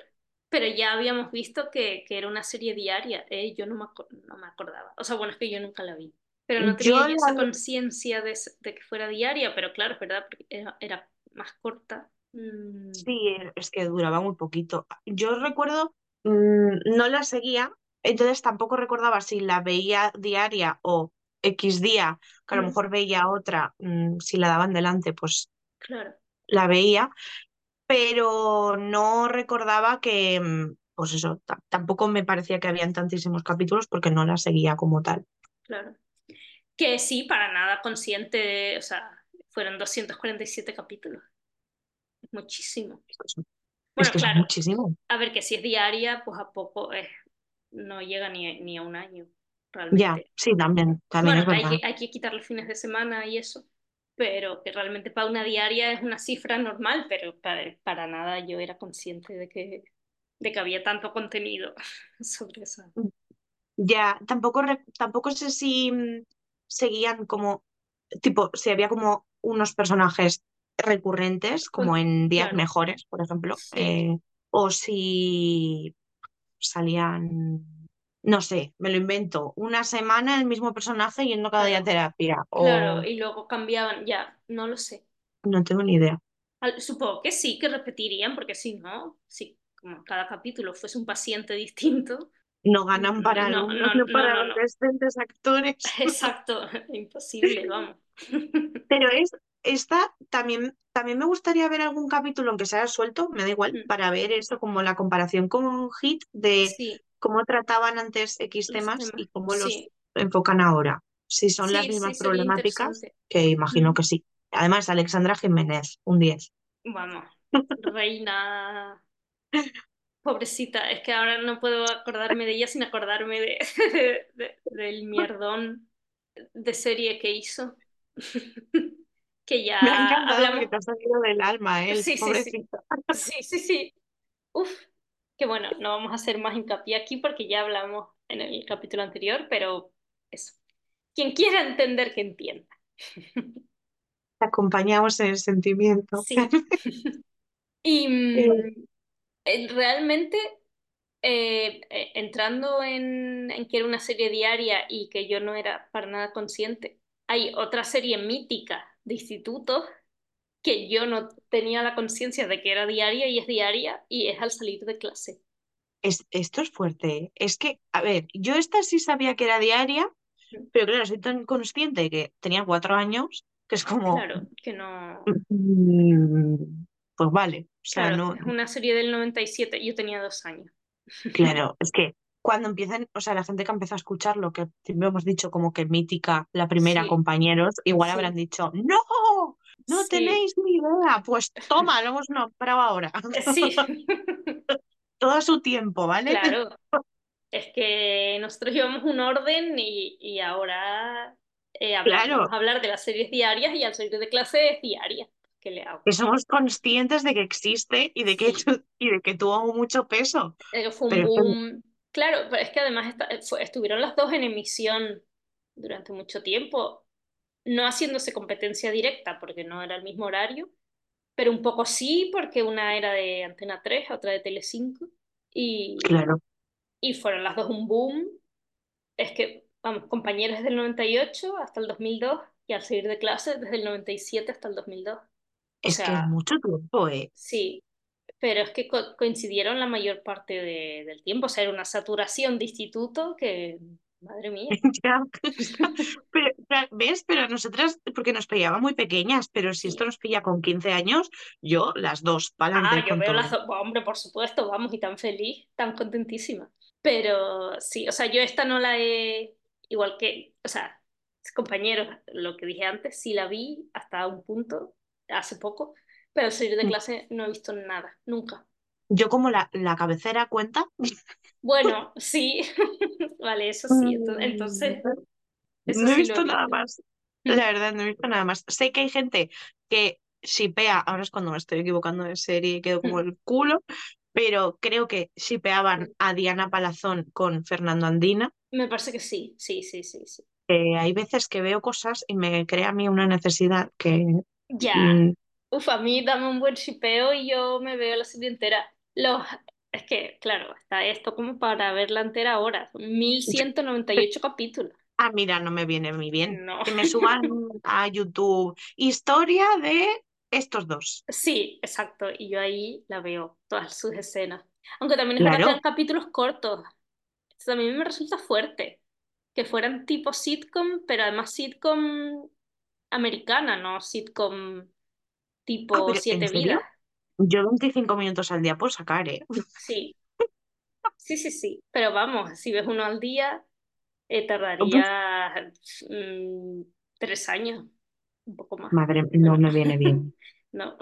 pero ya habíamos visto que, que era una serie diaria, eh, yo no me, no me acordaba, o sea, bueno, es que yo nunca la vi, pero no tenía Yo yo esa la conciencia de, de que fuera diaria, pero claro, es verdad, porque era, era más corta. Mm, Sí, es que duraba muy poquito. Yo recuerdo, mm, no la seguía, entonces tampoco recordaba si la veía diaria o X día, que a lo mm, mejor veía otra, si la daban delante, pues claro, la veía, pero no recordaba que, pues eso, ta- tampoco me parecía que habían tantísimos capítulos porque no la seguía como tal. claro. Que sí, para nada consciente, o sea, fueron 247 capítulos, muchísimo. Es es, Bueno, es claro, muchísimo. a ver que si es diaria, pues a poco es, no llega ni, ni a un año, Ya, realmente. sí, también, también Bueno, es hay que, hay que quitar los fines de semana y eso, pero que realmente para una diaria es una cifra normal, pero para, para nada yo era consciente de que, de que había tanto contenido sobre eso. Ya, tampoco, tampoco sé si mm, seguían como, tipo, si había como unos personajes recurrentes, como Con- en Días claro, Mejores, por ejemplo, sí, eh, o si salían, no sé, me lo invento, una semana el mismo personaje yendo cada día a terapia, claro, y luego cambiaban, ya, no lo sé. no tengo ni idea. Al- Supongo que sí, que repetirían, porque si no, si como cada capítulo fuese un paciente distinto, No ganan para no, alumnos, no, no no, para no, no. adolescentes actores. Exacto, imposible, vamos. Pero es, esta también, también me gustaría ver algún capítulo, aunque sea suelto, me da igual, Mm, para ver eso, como la comparación con Hit de Sí, cómo trataban antes X temas y cómo los Sí, enfocan ahora. Si son las sí, mismas problemáticas, que imagino Mm, que sí. Además, Alexandra Jiménez, un 10. Vamos, reina, pobrecita, es que ahora no puedo acordarme de ella sin acordarme de, de- del mierdón de serie que hizo. Que Me ha ya encantado hablamos. te ha salido del alma, él, Sí, sí, sí. pobrecito. Sí, sí, sí. Uf, que bueno, no vamos a hacer más hincapié aquí porque ya hablamos en el capítulo anterior, pero eso. Quien quiera entender, que entienda. Te acompañamos en el sentimiento. Sí. Y Eh, mm, eh, realmente eh, eh, entrando en, en que era una serie diaria y que yo no era para nada consciente, hay otra serie mítica de institutos que yo no tenía la conciencia de que era diaria y es diaria y es al salir de clase. Es, esto es fuerte. ¿eh? Es que, a ver, yo esta sí sabía que era diaria, pero claro, soy tan consciente que tenía cuatro años que es como, Claro, que no... mm, pues vale. O sea, Claro, no, es una serie del 97, yo tenía dos años. claro, es que cuando empiezan, o sea, la gente que empezó a escuchar lo que siempre hemos dicho como que mítica, la primera Sí, compañeros, igual sí, habrán dicho, no, no sí, tenéis ni idea. Pues toma, lo hemos nombrado ahora. sí, Todo su tiempo, ¿vale? claro. Es que nosotros llevamos un orden y, y ahora eh, hablamos, Claro, vamos a hablar de las series diarias y al salir de clase es diaria. ¿Qué le hago? que somos conscientes de que existe y de que, y de que tuvo mucho peso. fue un Pero que boom. Claro, pero es que además esta- fue- estuvieron las dos en emisión durante mucho tiempo, no haciéndose competencia directa porque no era el mismo horario, pero un poco sí porque una era de Antena 3, otra de Telecinco y, Claro, y fueron las dos un boom. Es que, vamos, compañeros desde el 98 hasta el 2002 y al salir de clase desde el 97 hasta el 2002. O es que es mucho tiempo, ¿eh? sí, pero es que co- coincidieron la mayor parte de- del tiempo. O sea, era una saturación de instituto que, madre mía. Ya, Pero, ¿ves? Pero nosotras, porque nos pillaba muy pequeñas, pero si esto nos pilla con 15 años, yo las dos, para Ah, yo veo las dos, hombre, por supuesto, vamos, y tan feliz, tan contentísima. Pero sí, o sea, yo esta no la he, igual que, o sea, compañeros, lo que dije antes, sí la vi hasta un punto, hace poco, pero al salir de clase no he visto nada, nunca. Yo como la, la cabecera cuenta, Bueno, sí, vale, eso sí, ento- mm, entonces, eso no he sí visto nada más. La verdad, no he visto nada más. Sé que hay gente que shipea, ahora es cuando me estoy equivocando de serie y quedo como el culo, pero creo que shipeaban a Diana Palazón con Fernando Andina. Me parece que sí, sí, sí, sí, sí. Eh, hay veces que veo cosas y me crea a mí una necesidad que Ya, mm, uf, a mí dame un buen shipeo y yo me veo la serie entera. Los, es que, claro, está esto como para verla entera ahora. Son 1198 capítulos. Ah, mira, no me viene muy bien. No. Que me suban a YouTube historia de estos dos. Sí, exacto. Y yo ahí la veo, todas sus escenas. Aunque también es verdad que Claro, eran capítulos cortos. Esto también me resulta fuerte. Que fueran tipo sitcom, pero además sitcom americana, no sitcom ah, tipo ¿en Siete serio? Vidas. Yo 25 minutos al día puedo sacar, ¿eh? Sí, sí, sí, sí. Pero vamos, si ves uno al día, eh, tardaría mm, tres años, un poco más. madre, no me viene bien. no,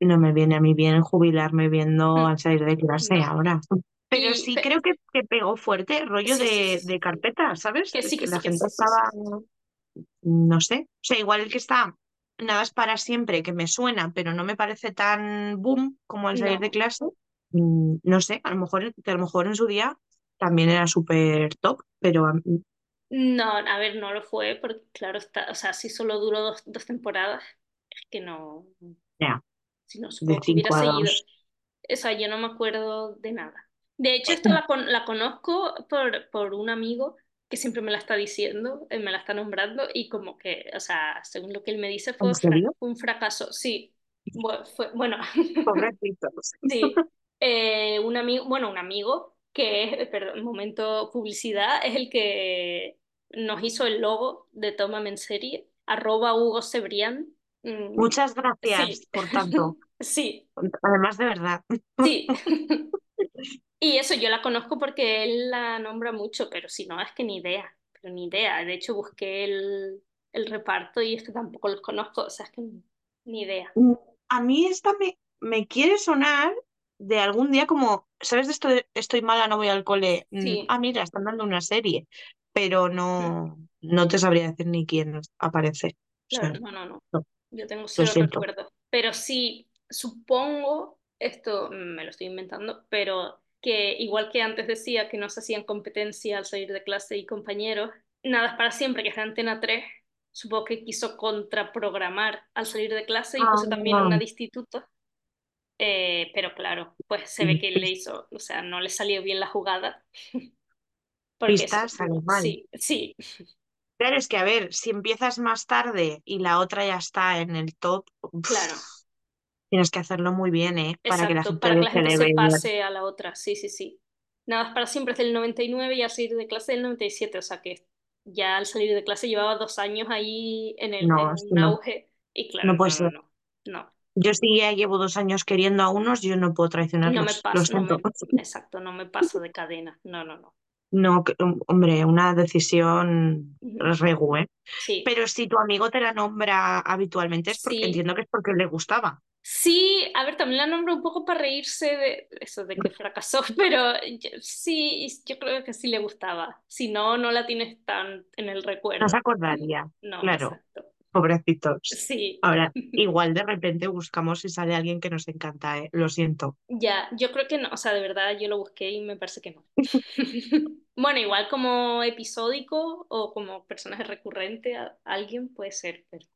No me viene a mí bien jubilarme viendo al salir de clase no. ahora. Pero Y sí pe- creo que, que pegó fuerte rollo sí, sí, sí, de, sí. de carpeta, ¿sabes? Que sí, Que que sí, la que gente sí, sí, sí. estaba, no sé. O sea, igual el que está Nada es para siempre, que me suena, pero no me parece tan boom como al salir de No, clase. Mm, No sé, a lo mejor, que a lo mejor en su día también era súper top, pero a mí- no, a ver, no lo fue porque, claro, está, o sea, si solo duró dos, dos temporadas, es que no, ya, si no, de supongo que hubiera 5 a seguido. 2. O sea, yo no me acuerdo de nada. De hecho, esto la, la conozco por, por un amigo que siempre me la está diciendo, eh, me la está nombrando y como que, o sea, según lo que él me dice, ¿En fue, un fracaso. Sí, Bu- fue, bueno, sí. Eh, un amigo, bueno, un amigo que es, eh, perdón, momento publicidad, es el que nos hizo el logo de Tómame en serie, arroba Hugo Cebrián. Mm, Muchas gracias sí, por tanto. sí, Además, de verdad. sí. Y eso yo la conozco porque él la nombra mucho, pero si no, es que ni idea, pero ni idea. De hecho, busqué el, el reparto y es que tampoco los conozco, o sea, es que ni, ni idea. Mm, A mí esta me, me quiere sonar de algún día como, ¿sabes de esto de estoy mala, no voy al cole? Mm, Sí, Ah, mira, están dando una serie, pero mm, no, no te sabría decir ni quién aparece. O sea, claro, no, no, no. no, Yo tengo cero siento. recuerdos. Pero sí, supongo, esto me lo estoy inventando, pero que igual que antes decía que no se hacían competencia al salir de clase y compañeros, nada es para siempre, que es de Antena 3, supongo que quiso contraprogramar al salir de clase y puso también Ah, una de instituto. Eh, pero claro, pues se ve que le hizo, o sea, no le salió bien la jugada. Porque Pistas. Sí, sí. Claro, es que a ver, si empiezas más tarde y la otra ya está en el top, Claro. Tienes que hacerlo muy bien, ¿eh? Para que la gente para que la gente se pase a la otra, sí, sí, sí. Nada para siempre es del 99 y al salir de clase del 97, o sea que ya al salir de clase llevaba dos años ahí en el No, en no, auge y claro, no no, puede no, ser. no, no, Yo sí ya llevo dos años queriendo a unos, yo no puedo no me traicionarlos, paso, no me, exacto, no me paso de cadena, no, no, no. No, que- hombre, una decisión regu, ¿eh? Sí, Pero si tu amigo te la nombra habitualmente es porque sí, entiendo que es porque le gustaba. Sí, a ver, también la nombro un poco para reírse de eso de que fracasó, pero yo- sí, yo creo que sí le gustaba. Si no, no la tienes tan en el No se recuerdo. acordaría, No, claro, exacto. pobrecitos. Sí. Ahora, igual de repente buscamos si sale alguien que nos encanta, ¿eh? Lo siento. Ya, yo creo que no, o sea, de verdad yo lo busqué y me parece que no. Bueno, igual como episódico o como personaje recurrente a alguien puede ser, pero...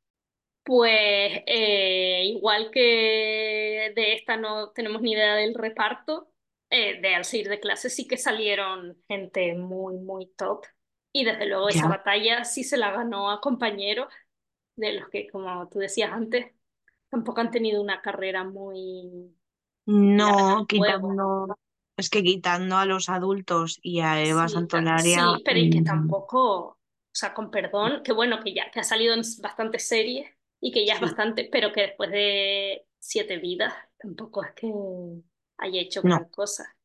Pues eh, igual que de esta no tenemos ni idea del reparto, eh, de al salir de clase sí que salieron gente muy, muy top. Y desde luego esa batalla sí se la ganó a compañeros de los que, como tú decías antes, tampoco han tenido una carrera muy No, quitando, es que quitando a los adultos y a Eva Sí, Santolaria, sí, pero y que mm, tampoco, o sea, con perdón, que bueno, que ya que ha salido en bastantes series y que ya es sí, bastante, pero que después de siete vidas tampoco es que haya hecho no, gran cosa.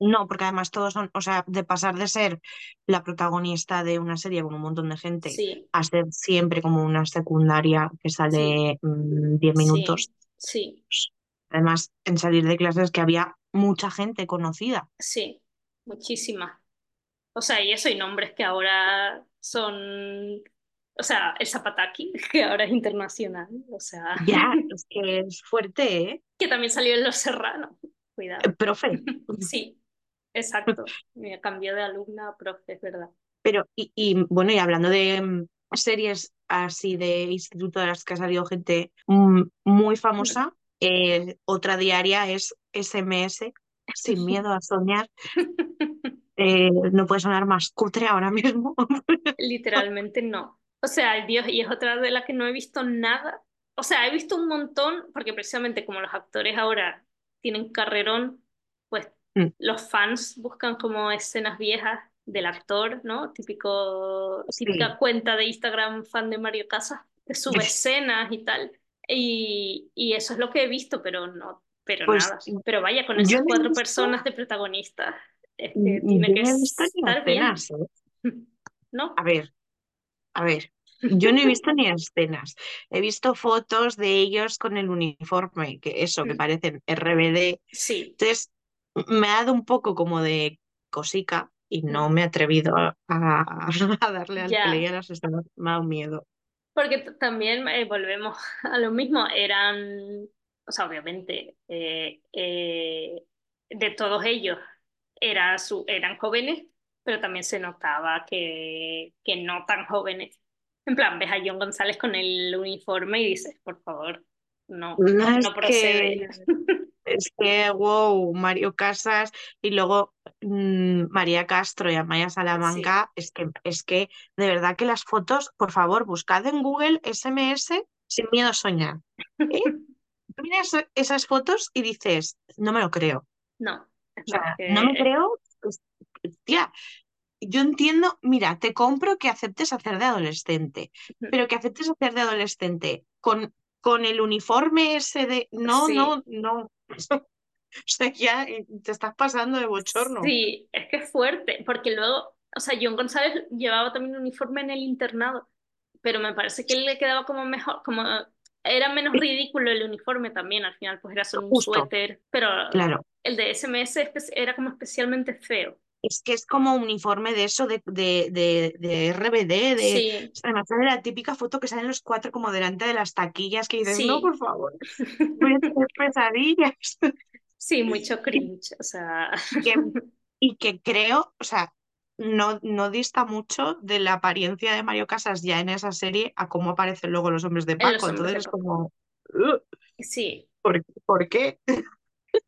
no, porque además todos son, o sea, de pasar de ser la protagonista de una serie con un montón de gente Sí, a ser siempre como una secundaria que sí, sale mm, 10 minutos. sí, sí, Además, en salir de clases que había mucha gente conocida. sí, muchísimas. O sea, y eso, y nombres que ahora son, o sea, el Zapataki, que ahora es internacional, o sea, Ya, es que es fuerte, ¿eh? que también salió en Los Serranos, Eh, cuidado. Profe, Sí, exacto. Me cambió de alumna a profe, es verdad. pero, y, y, bueno, y hablando de mm, series así de instituto de las que ha salido gente mm, muy famosa, eh, otra diaria es SMS, Sin miedo a soñar. Eh, no puede sonar más cutre ahora mismo. Literalmente no. O sea, Dios, y es otra de las que no he visto nada. O sea, he visto un montón, porque precisamente como los actores ahora tienen carrerón, pues Mm, los fans buscan como escenas viejas del actor, ¿no? Típico, típica Sí, cuenta de Instagram fan de Mario Casas, que sube escenas y tal. Y, y eso es lo que he visto, pero no, pero pues nada. Pero vaya, con esas cuatro visto, personas de protagonistas, es que yo tiene que estar bien, escenas, ¿eh? ¿no? A ver, a ver, yo no he visto ni escenas. He visto fotos de ellos con el uniforme, que eso, que parecen RBD. Sí. Entonces, me ha dado un poco como de cosica y no Mm. me he atrevido a, a- a darle al Ya, play a las escenas. Me ha dado miedo. porque también eh, volvemos a lo mismo, eran, o sea, obviamente, eh, eh, de todos ellos era su, eran jóvenes, pero también se notaba que, que no tan jóvenes. En plan, ves a John González con el uniforme y dices, por favor, no, No no procede. que, es que, wow, Mario Casas y luego mm, María Castro y Amaya Sí, Salamanca, es que, es que de verdad que las fotos, por favor, buscad en Google SMS sin miedo a soñar. ¿eh? Miras esas fotos y dices, no me lo creo. no, O no me creo, tía, yo entiendo, mira, te compro que aceptes hacer de adolescente, pero que aceptes hacer de adolescente con, con el uniforme ese de, no, Sí. no, no. O sea, ya eh, te estás pasando de bochorno. Sí, es que es fuerte, porque luego, o sea, John González llevaba también un uniforme en el internado, pero me parece que él le quedaba como mejor, como era menos ridículo el uniforme también, al final pues era solo un Justo, suéter, pero claro. el de SMS era como especialmente feo. Es que es como un uniforme de eso, de, de, de, de RBD, de... Sí, Además, sale la típica foto que salen los cuatro como delante de las taquillas que dices, no, sí, por favor, voy a tener pesadillas. sí, mucho cringe, o sea, que, y que creo, o sea, no, no dista mucho de la apariencia de Mario Casas ya en esa serie a cómo aparecen luego los hombres de Paco. hombres Entonces de es como, "Ugh, Sí, ¿por, por qué?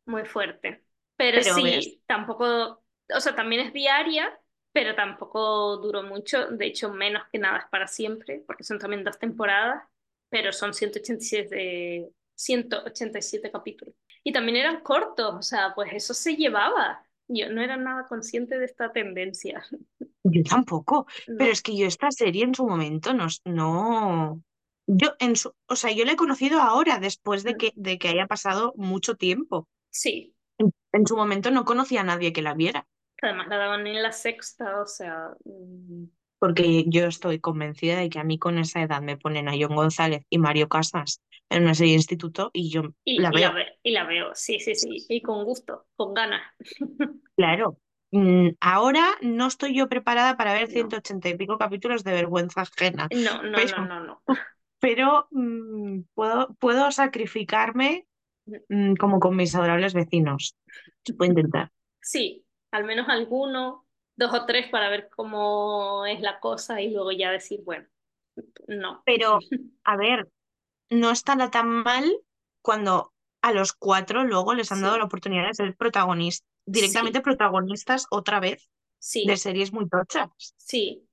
muy fuerte. Pero, Pero sí, ves. tampoco, o sea, también es diaria, pero tampoco duró mucho. De hecho, menos que nada es para siempre, porque son también dos temporadas, pero son 187, 187 capítulos. Y también eran cortos, o sea, pues eso se llevaba. Yo no era nada consciente de esta tendencia, Yo tampoco, pero es que yo esta serie en su momento no, no, yo en su, o sea, yo la he conocido ahora después de que, de que haya pasado mucho tiempo. Sí, En, en su momento no conocía a nadie que la viera, además la daban en la sexta, o sea, mm, porque yo estoy convencida de que a mí con esa edad me ponen a John González y Mario Casas en una serie de instituto y yo y, la y la veo, ve- y la veo, sí, sí, sí, y con gusto, con ganas. claro. Mm, Ahora no estoy yo preparada para ver No, 180 y pico capítulos de vergüenza ajena, no, no, no, pero, no, no. pero mm, puedo, puedo sacrificarme como con mis adorables vecinos. Se puede intentar. Sí, al menos alguno, dos o tres para ver cómo es la cosa y luego ya decir, bueno, no. Pero, a ver, no estará tan mal cuando a los cuatro luego les han dado la oportunidad de ser protagonistas, directamente sí, protagonistas otra vez de sí, series muy tochas. sí.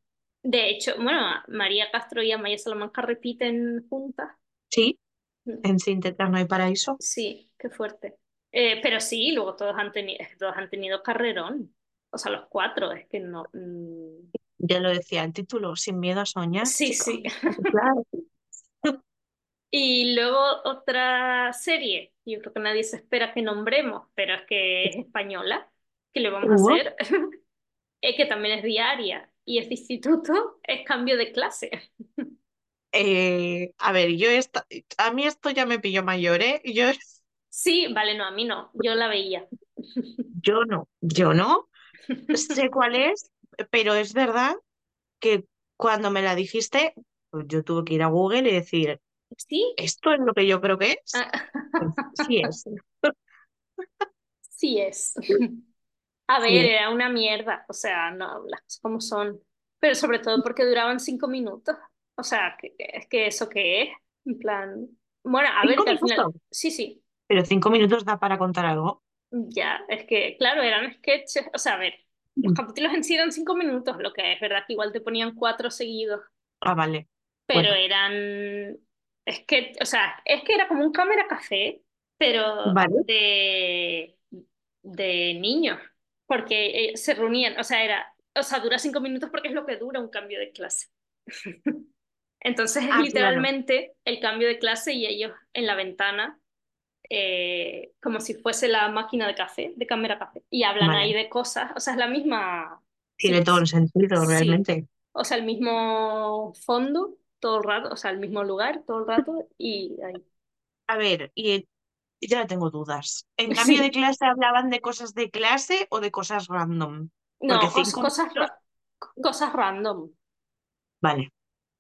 De hecho, bueno, María Castro y Amaya Salamanca repiten juntas. Sí, Mm, en Sin Tetas no hay paraíso. Sí, qué fuerte. Eh, pero sí, luego todos han tenido, todos han tenido carrerón. O sea, los cuatro, es que no. mm, Ya lo decía el título, Sin miedo a soñar, Sí, chicos. sí. Claro. Y luego otra serie, yo creo que nadie se espera que nombremos, pero es que es española, que le vamos a Hubo, hacer, es que también es diaria y es de instituto, es cambio de clase. eh, a ver, yo esta, a mí esto ya me pilló mayor, ¿eh? Yo, Sí, vale, no, a mí no, yo la veía. yo no, yo no. Sé cuál es, pero es verdad que cuando me la dijiste, pues yo tuve que ir a Google y decir, Sí, ¿esto es lo que yo creo que es? Ah, Pues sí es. sí es. A ver, era una mierda, o sea, no, las cosas como son, pero sobre todo porque duraban cinco minutos, o sea, que, es que eso qué es, en plan, bueno, a ver, que al final, sí, sí, Pero cinco minutos da para contar algo. Ya, es que, claro, eran sketches, o sea, a ver, los Mm. capítulos en sí eran cinco minutos, lo que es verdad que igual te ponían cuatro seguidos, Ah, vale. pero Bueno, eran, es que, o sea, es que era como un cámara café, pero vale. de, de niños, porque eh, se reunían, o sea, era, o sea, dura cinco minutos porque es lo que dura un cambio de clase. Entonces es Ah, claro. literalmente el cambio de clase y ellos en la ventana eh, como si fuese la máquina de café, de cámara café, y hablan ahí de cosas, o sea, es la misma, Tiene sí, todo el sentido, sí, realmente. o sea, el mismo fondo todo el rato, o sea, el mismo lugar todo el rato y ahí. A ver, y ya tengo dudas. ¿En cambio de clase hablaban de cosas de clase o de cosas random? No, cos- cosas, ra- cosas random. vale.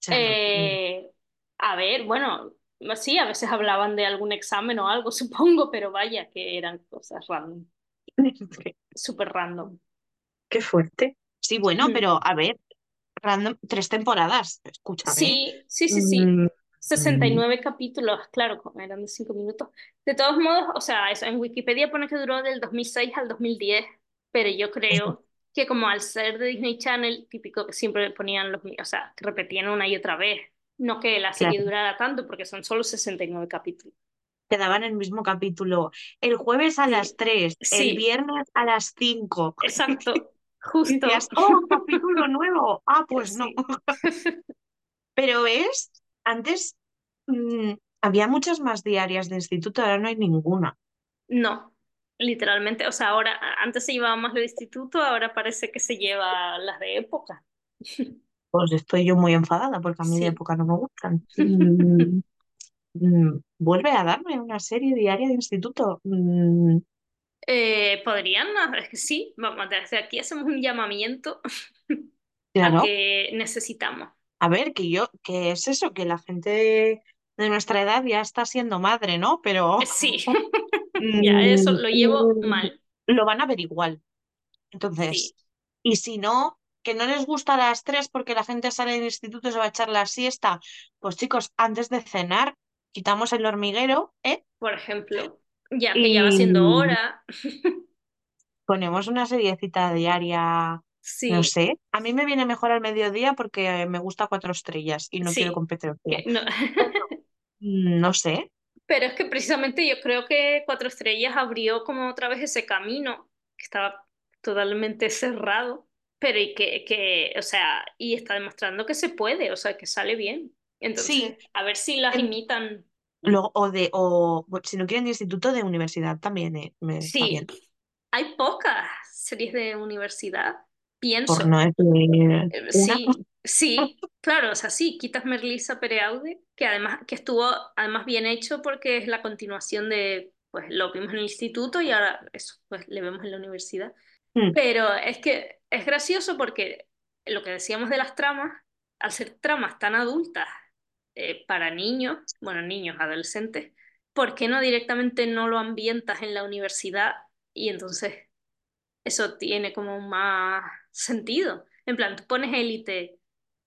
Mm, Eh, a ver, bueno, sí, a veces hablaban de algún examen o algo, supongo, pero vaya que eran cosas random, súper random. qué fuerte. Sí, bueno, pero a ver, random, tres temporadas, escúchame. Sí, sí, sí, sí. Mm, sesenta y mm, nueve capítulos, claro, como eran de 5 minutos. De todos modos, o sea, eso, en Wikipedia pone que duró del 2006 al 2010, pero yo creo que como al ser de Disney Channel, típico que siempre ponían los, o sea, que repetían una y otra vez, no que la serie claro. durara tanto, porque son solo 69 capítulos. Te daban el mismo capítulo el jueves a las Sí, tres el sí, viernes a las 5. exacto, justo. decías, oh, capítulo nuevo. Ah, pues no. Pero ves, antes mm, había muchas más diarias de instituto, ahora no hay ninguna. No, literalmente, o sea, ahora, antes se llevaba más lo de instituto, ahora parece que se lleva las de época. Pues estoy yo muy enfadada porque a mí de época no me gustan. Mm, mm, vuelve a darme una serie diaria de instituto. Mm, Eh, podrían, no, es que sí, vamos, desde aquí hacemos un llamamiento a claro, que necesitamos. a ver, que yo, que es eso, que la gente de, nuestra edad ya está siendo madre, ¿no? Pero Eh, Sí, ya, eso lo llevo mal. lo van a ver igual. Sí, Entonces, y si no, que no les gusta a las tres porque la gente sale del instituto y se va a echar la siesta, pues chicos, antes de cenar, quitamos el hormiguero, ¿eh? por ejemplo, Ya que ya va siendo Y hora. ponemos una seriecita diaria, no Sí, sé. A mí me viene mejor al mediodía porque me gusta cuatro estrellas y no quiero sí. competencia. que no. No sé. Pero es que precisamente yo creo que Cuatro Estrellas abrió como otra vez ese camino que estaba totalmente cerrado, pero y que, que, o sea, y está demostrando que se puede, o sea, que sale bien. Sí. Entonces, a ver si las imitan. Luego, o de, o si no quieren de instituto, de universidad también eh, me Sí, bien. hay pocas series de universidad, Por pienso. no decir Eh. Sí, sí, claro, o sea, sí, quitas Merlisa Pereaude, que además que estuvo además bien hecho porque es la continuación de, pues lo vimos en el instituto y ahora eso, pues le vemos en la universidad. Mm, Pero es que es gracioso porque lo que decíamos de las tramas, al ser tramas tan adultas eh, para niños, bueno, niños, adolescentes, ¿por qué no directamente no lo ambientas en la universidad y entonces eso tiene como más sentido? En plan, tú pones élite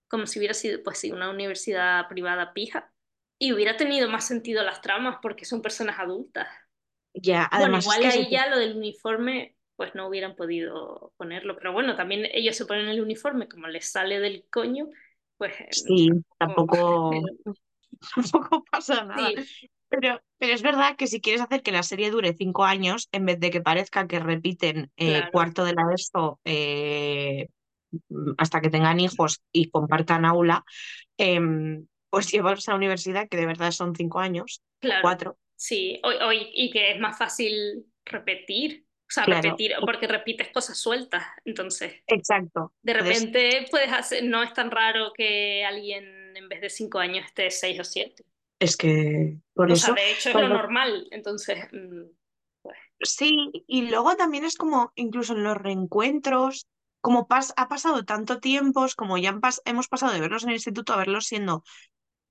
como si hubiera sido, pues sí, una universidad privada pija y hubiera tenido más sentido las tramas porque son personas adultas. Ya, Bueno, además es igual sí, ahí ya lo del uniforme, pues no hubieran podido ponerlo, pero bueno, también ellos se ponen el uniforme como les sale del coño, pues sí, tampoco- tampoco, pasa nada. sí, Pero, pero es verdad que si quieres hacer que la serie dure cinco años, en vez de que parezca que repiten eh, claro, cuarto de la ESO eh, hasta que tengan hijos y compartan aula, em, pues llevarlos a la universidad, que de verdad son cinco años claro, cuatro. sí, y que es más fácil repetir, o sea, Claro, repetir, porque repites cosas sueltas, entonces, exacto. de Entonces, repente puedes hacer, no es tan raro que alguien en vez de cinco años esté seis o siete. es que por O sea, eso, de hecho es lo normal, entonces, mm, pues Sí, y luego también es como, incluso en los reencuentros, como pas- ha pasado tanto tiempo, como ya han pas- hemos pasado de verlos en el instituto a verlos siendo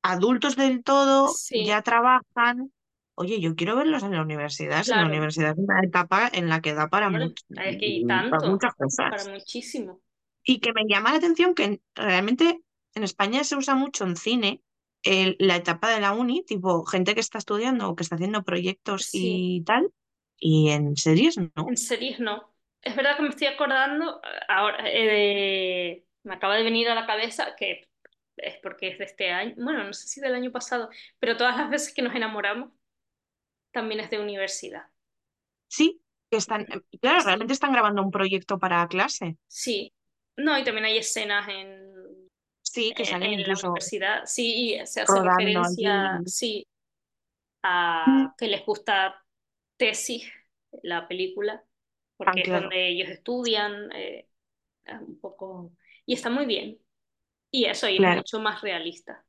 adultos del todo, sí, ya trabajan. Oye, yo quiero verlos en la universidad, si en la universidad es una etapa en la que da para, que hay para muchas para cosas. muchísimo. Y que me llama la atención que en- realmente en España se usa mucho en cine el- la etapa de la uni, tipo gente que está estudiando o que está haciendo proyectos Sí, y tal, y en series no. en series no. Es verdad que me estoy acordando eh, ahora, eh, me acaba de venir a la cabeza que es porque es de este año, bueno, no sé si del año pasado, pero todas las veces que nos enamoramos también es de universidad. Sí, que están, eh, claro, realmente están grabando un proyecto para clase. sí. No, y también hay escenas en, Sí, que en, salen en la universidad. Sí, y se hace referencia, allí. sí, Mm, a que les gusta Tesis, la película, Tan porque es claro. donde ellos estudian, eh, un poco... Y está muy bien. Y eso, y es mucho más realista.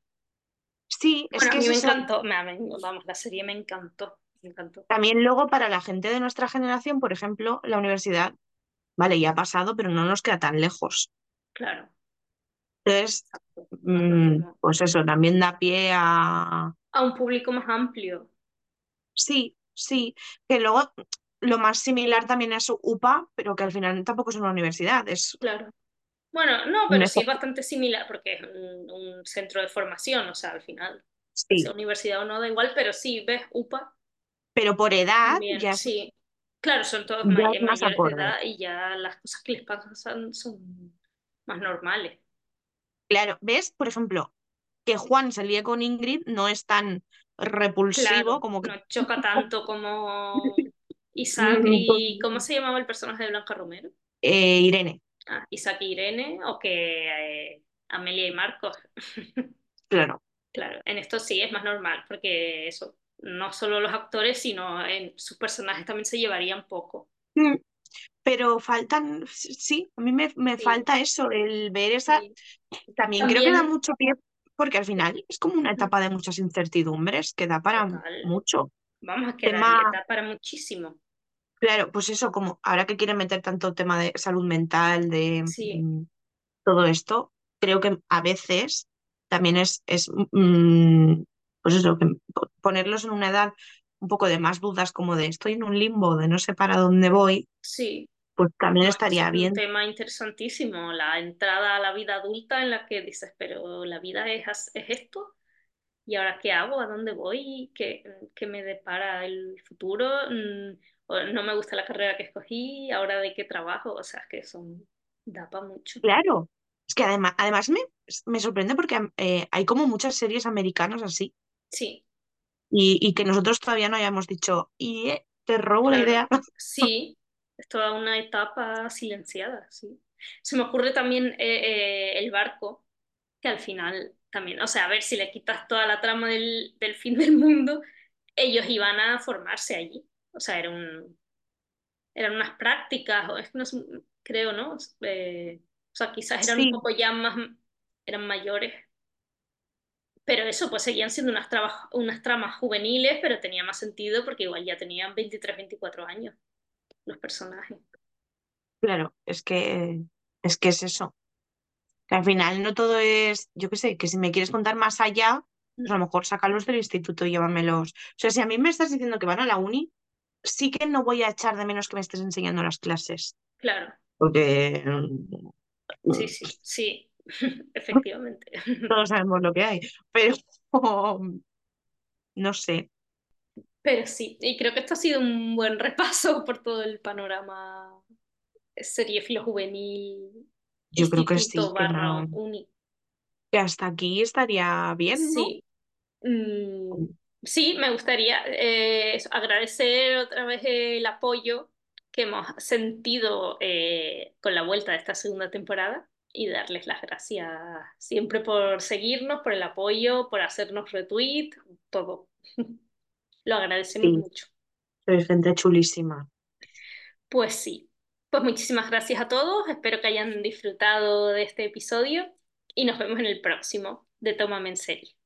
Sí, es Bueno, a que mí es me encantó, me- vamos, la serie me encantó, me encantó. También luego para la gente de nuestra generación, por ejemplo, la universidad, vale, ya ha pasado, pero no nos queda tan lejos. Claro, Entonces, mm, pues eso, también da pie a... A un público más amplio, Sí, sí, que luego lo más similar también es UPA, pero que al final tampoco es una universidad, es claro. Bueno, no, pero sí es bastante similar porque es un, un centro de formación, o sea, al final, sea Sí, universidad o no, da igual, pero sí, ves, UPA pero por edad también, ya sí. Claro, son todos ya may- es más mayores de edad y ya las cosas que les pasan son, más normales. Claro, ¿ves? Por ejemplo, que Juan se líe con Ingrid no es tan repulsivo Claro, como que... no choca tanto como Isaac y... ¿Cómo se llamaba el personaje de Blanca Romero? eh, Irene, Ah, Isaac y Irene o que eh, Amelia y Marcos. claro. Claro, en esto sí es más normal porque eso, no solo los actores, sino en sus personajes también se llevarían poco. Mm, Pero faltan, sí, a mí me, me Sí, falta eso, el ver esa... sí. También creo que da mucho pie, porque al final es como una etapa de muchas incertidumbres que da para total, mucho. vamos a quedar Tema, da para muchísimo. claro, pues eso, como ahora que quieren meter tanto tema de salud mental, de Sí, mm, todo esto, creo que a veces también es, es mm, pues eso, que po- ponerlos en una edad un poco de más dudas, como de estoy en un limbo, de no sé para dónde voy, sí. pues también No, es estaría un bien. tema interesantísimo, la entrada a la vida adulta en la que dices, pero la vida es, es esto. ¿y ahora qué hago? ¿A dónde voy? ¿Qué, qué me depara el futuro? Mm, no me gusta la carrera que escogí, ahora de qué trabajo, o sea, es que son, da para mucho. Claro, es que además, además me, me sorprende porque eh, hay como muchas series americanas así. Sí. Y, y que nosotros todavía no hayamos dicho, y eh, te robo la idea. Sí, es toda una etapa silenciada, sí. Se me ocurre también eh, el barco, que al final también, o sea, a ver si le quitas toda la trama del, del fin del mundo, ellos iban a formarse allí. O sea, era un, eran unas prácticas, o es que no creo, ¿no? Eh, o sea, quizás eran un poco ya más, eran mayores. Pero eso, pues seguían siendo unas, unas tramas juveniles, pero tenía más sentido porque igual ya tenían 23, 24 años los personajes. Claro, es que es que es eso. Que al final no todo es, yo qué sé, que si me quieres contar más allá, pues a lo mejor sácalos del instituto y llévamelos. O sea, si a mí me estás diciendo que van a la uni, sí que no voy a echar de menos que me estés enseñando las clases. Claro. Porque. Sí, sí, sí, efectivamente. Todos sabemos lo que hay, pero no sé. Pero sí, y creo que esto ha sido un buen repaso por todo el panorama filo juvenil. Yo creo que sí. Barra uni. Que hasta aquí estaría bien, ¿no? Sí. Mm, sí, me gustaría eh, agradecer otra vez el apoyo que hemos sentido eh, con la vuelta de esta segunda temporada y darles las gracias siempre por seguirnos, por el apoyo, por hacernos retweet, todo. Lo agradecemos mucho. Soy gente chulísima. Pues sí. Pues muchísimas gracias a todos. Espero que hayan disfrutado de este episodio y nos vemos en el próximo de Tómame en serio.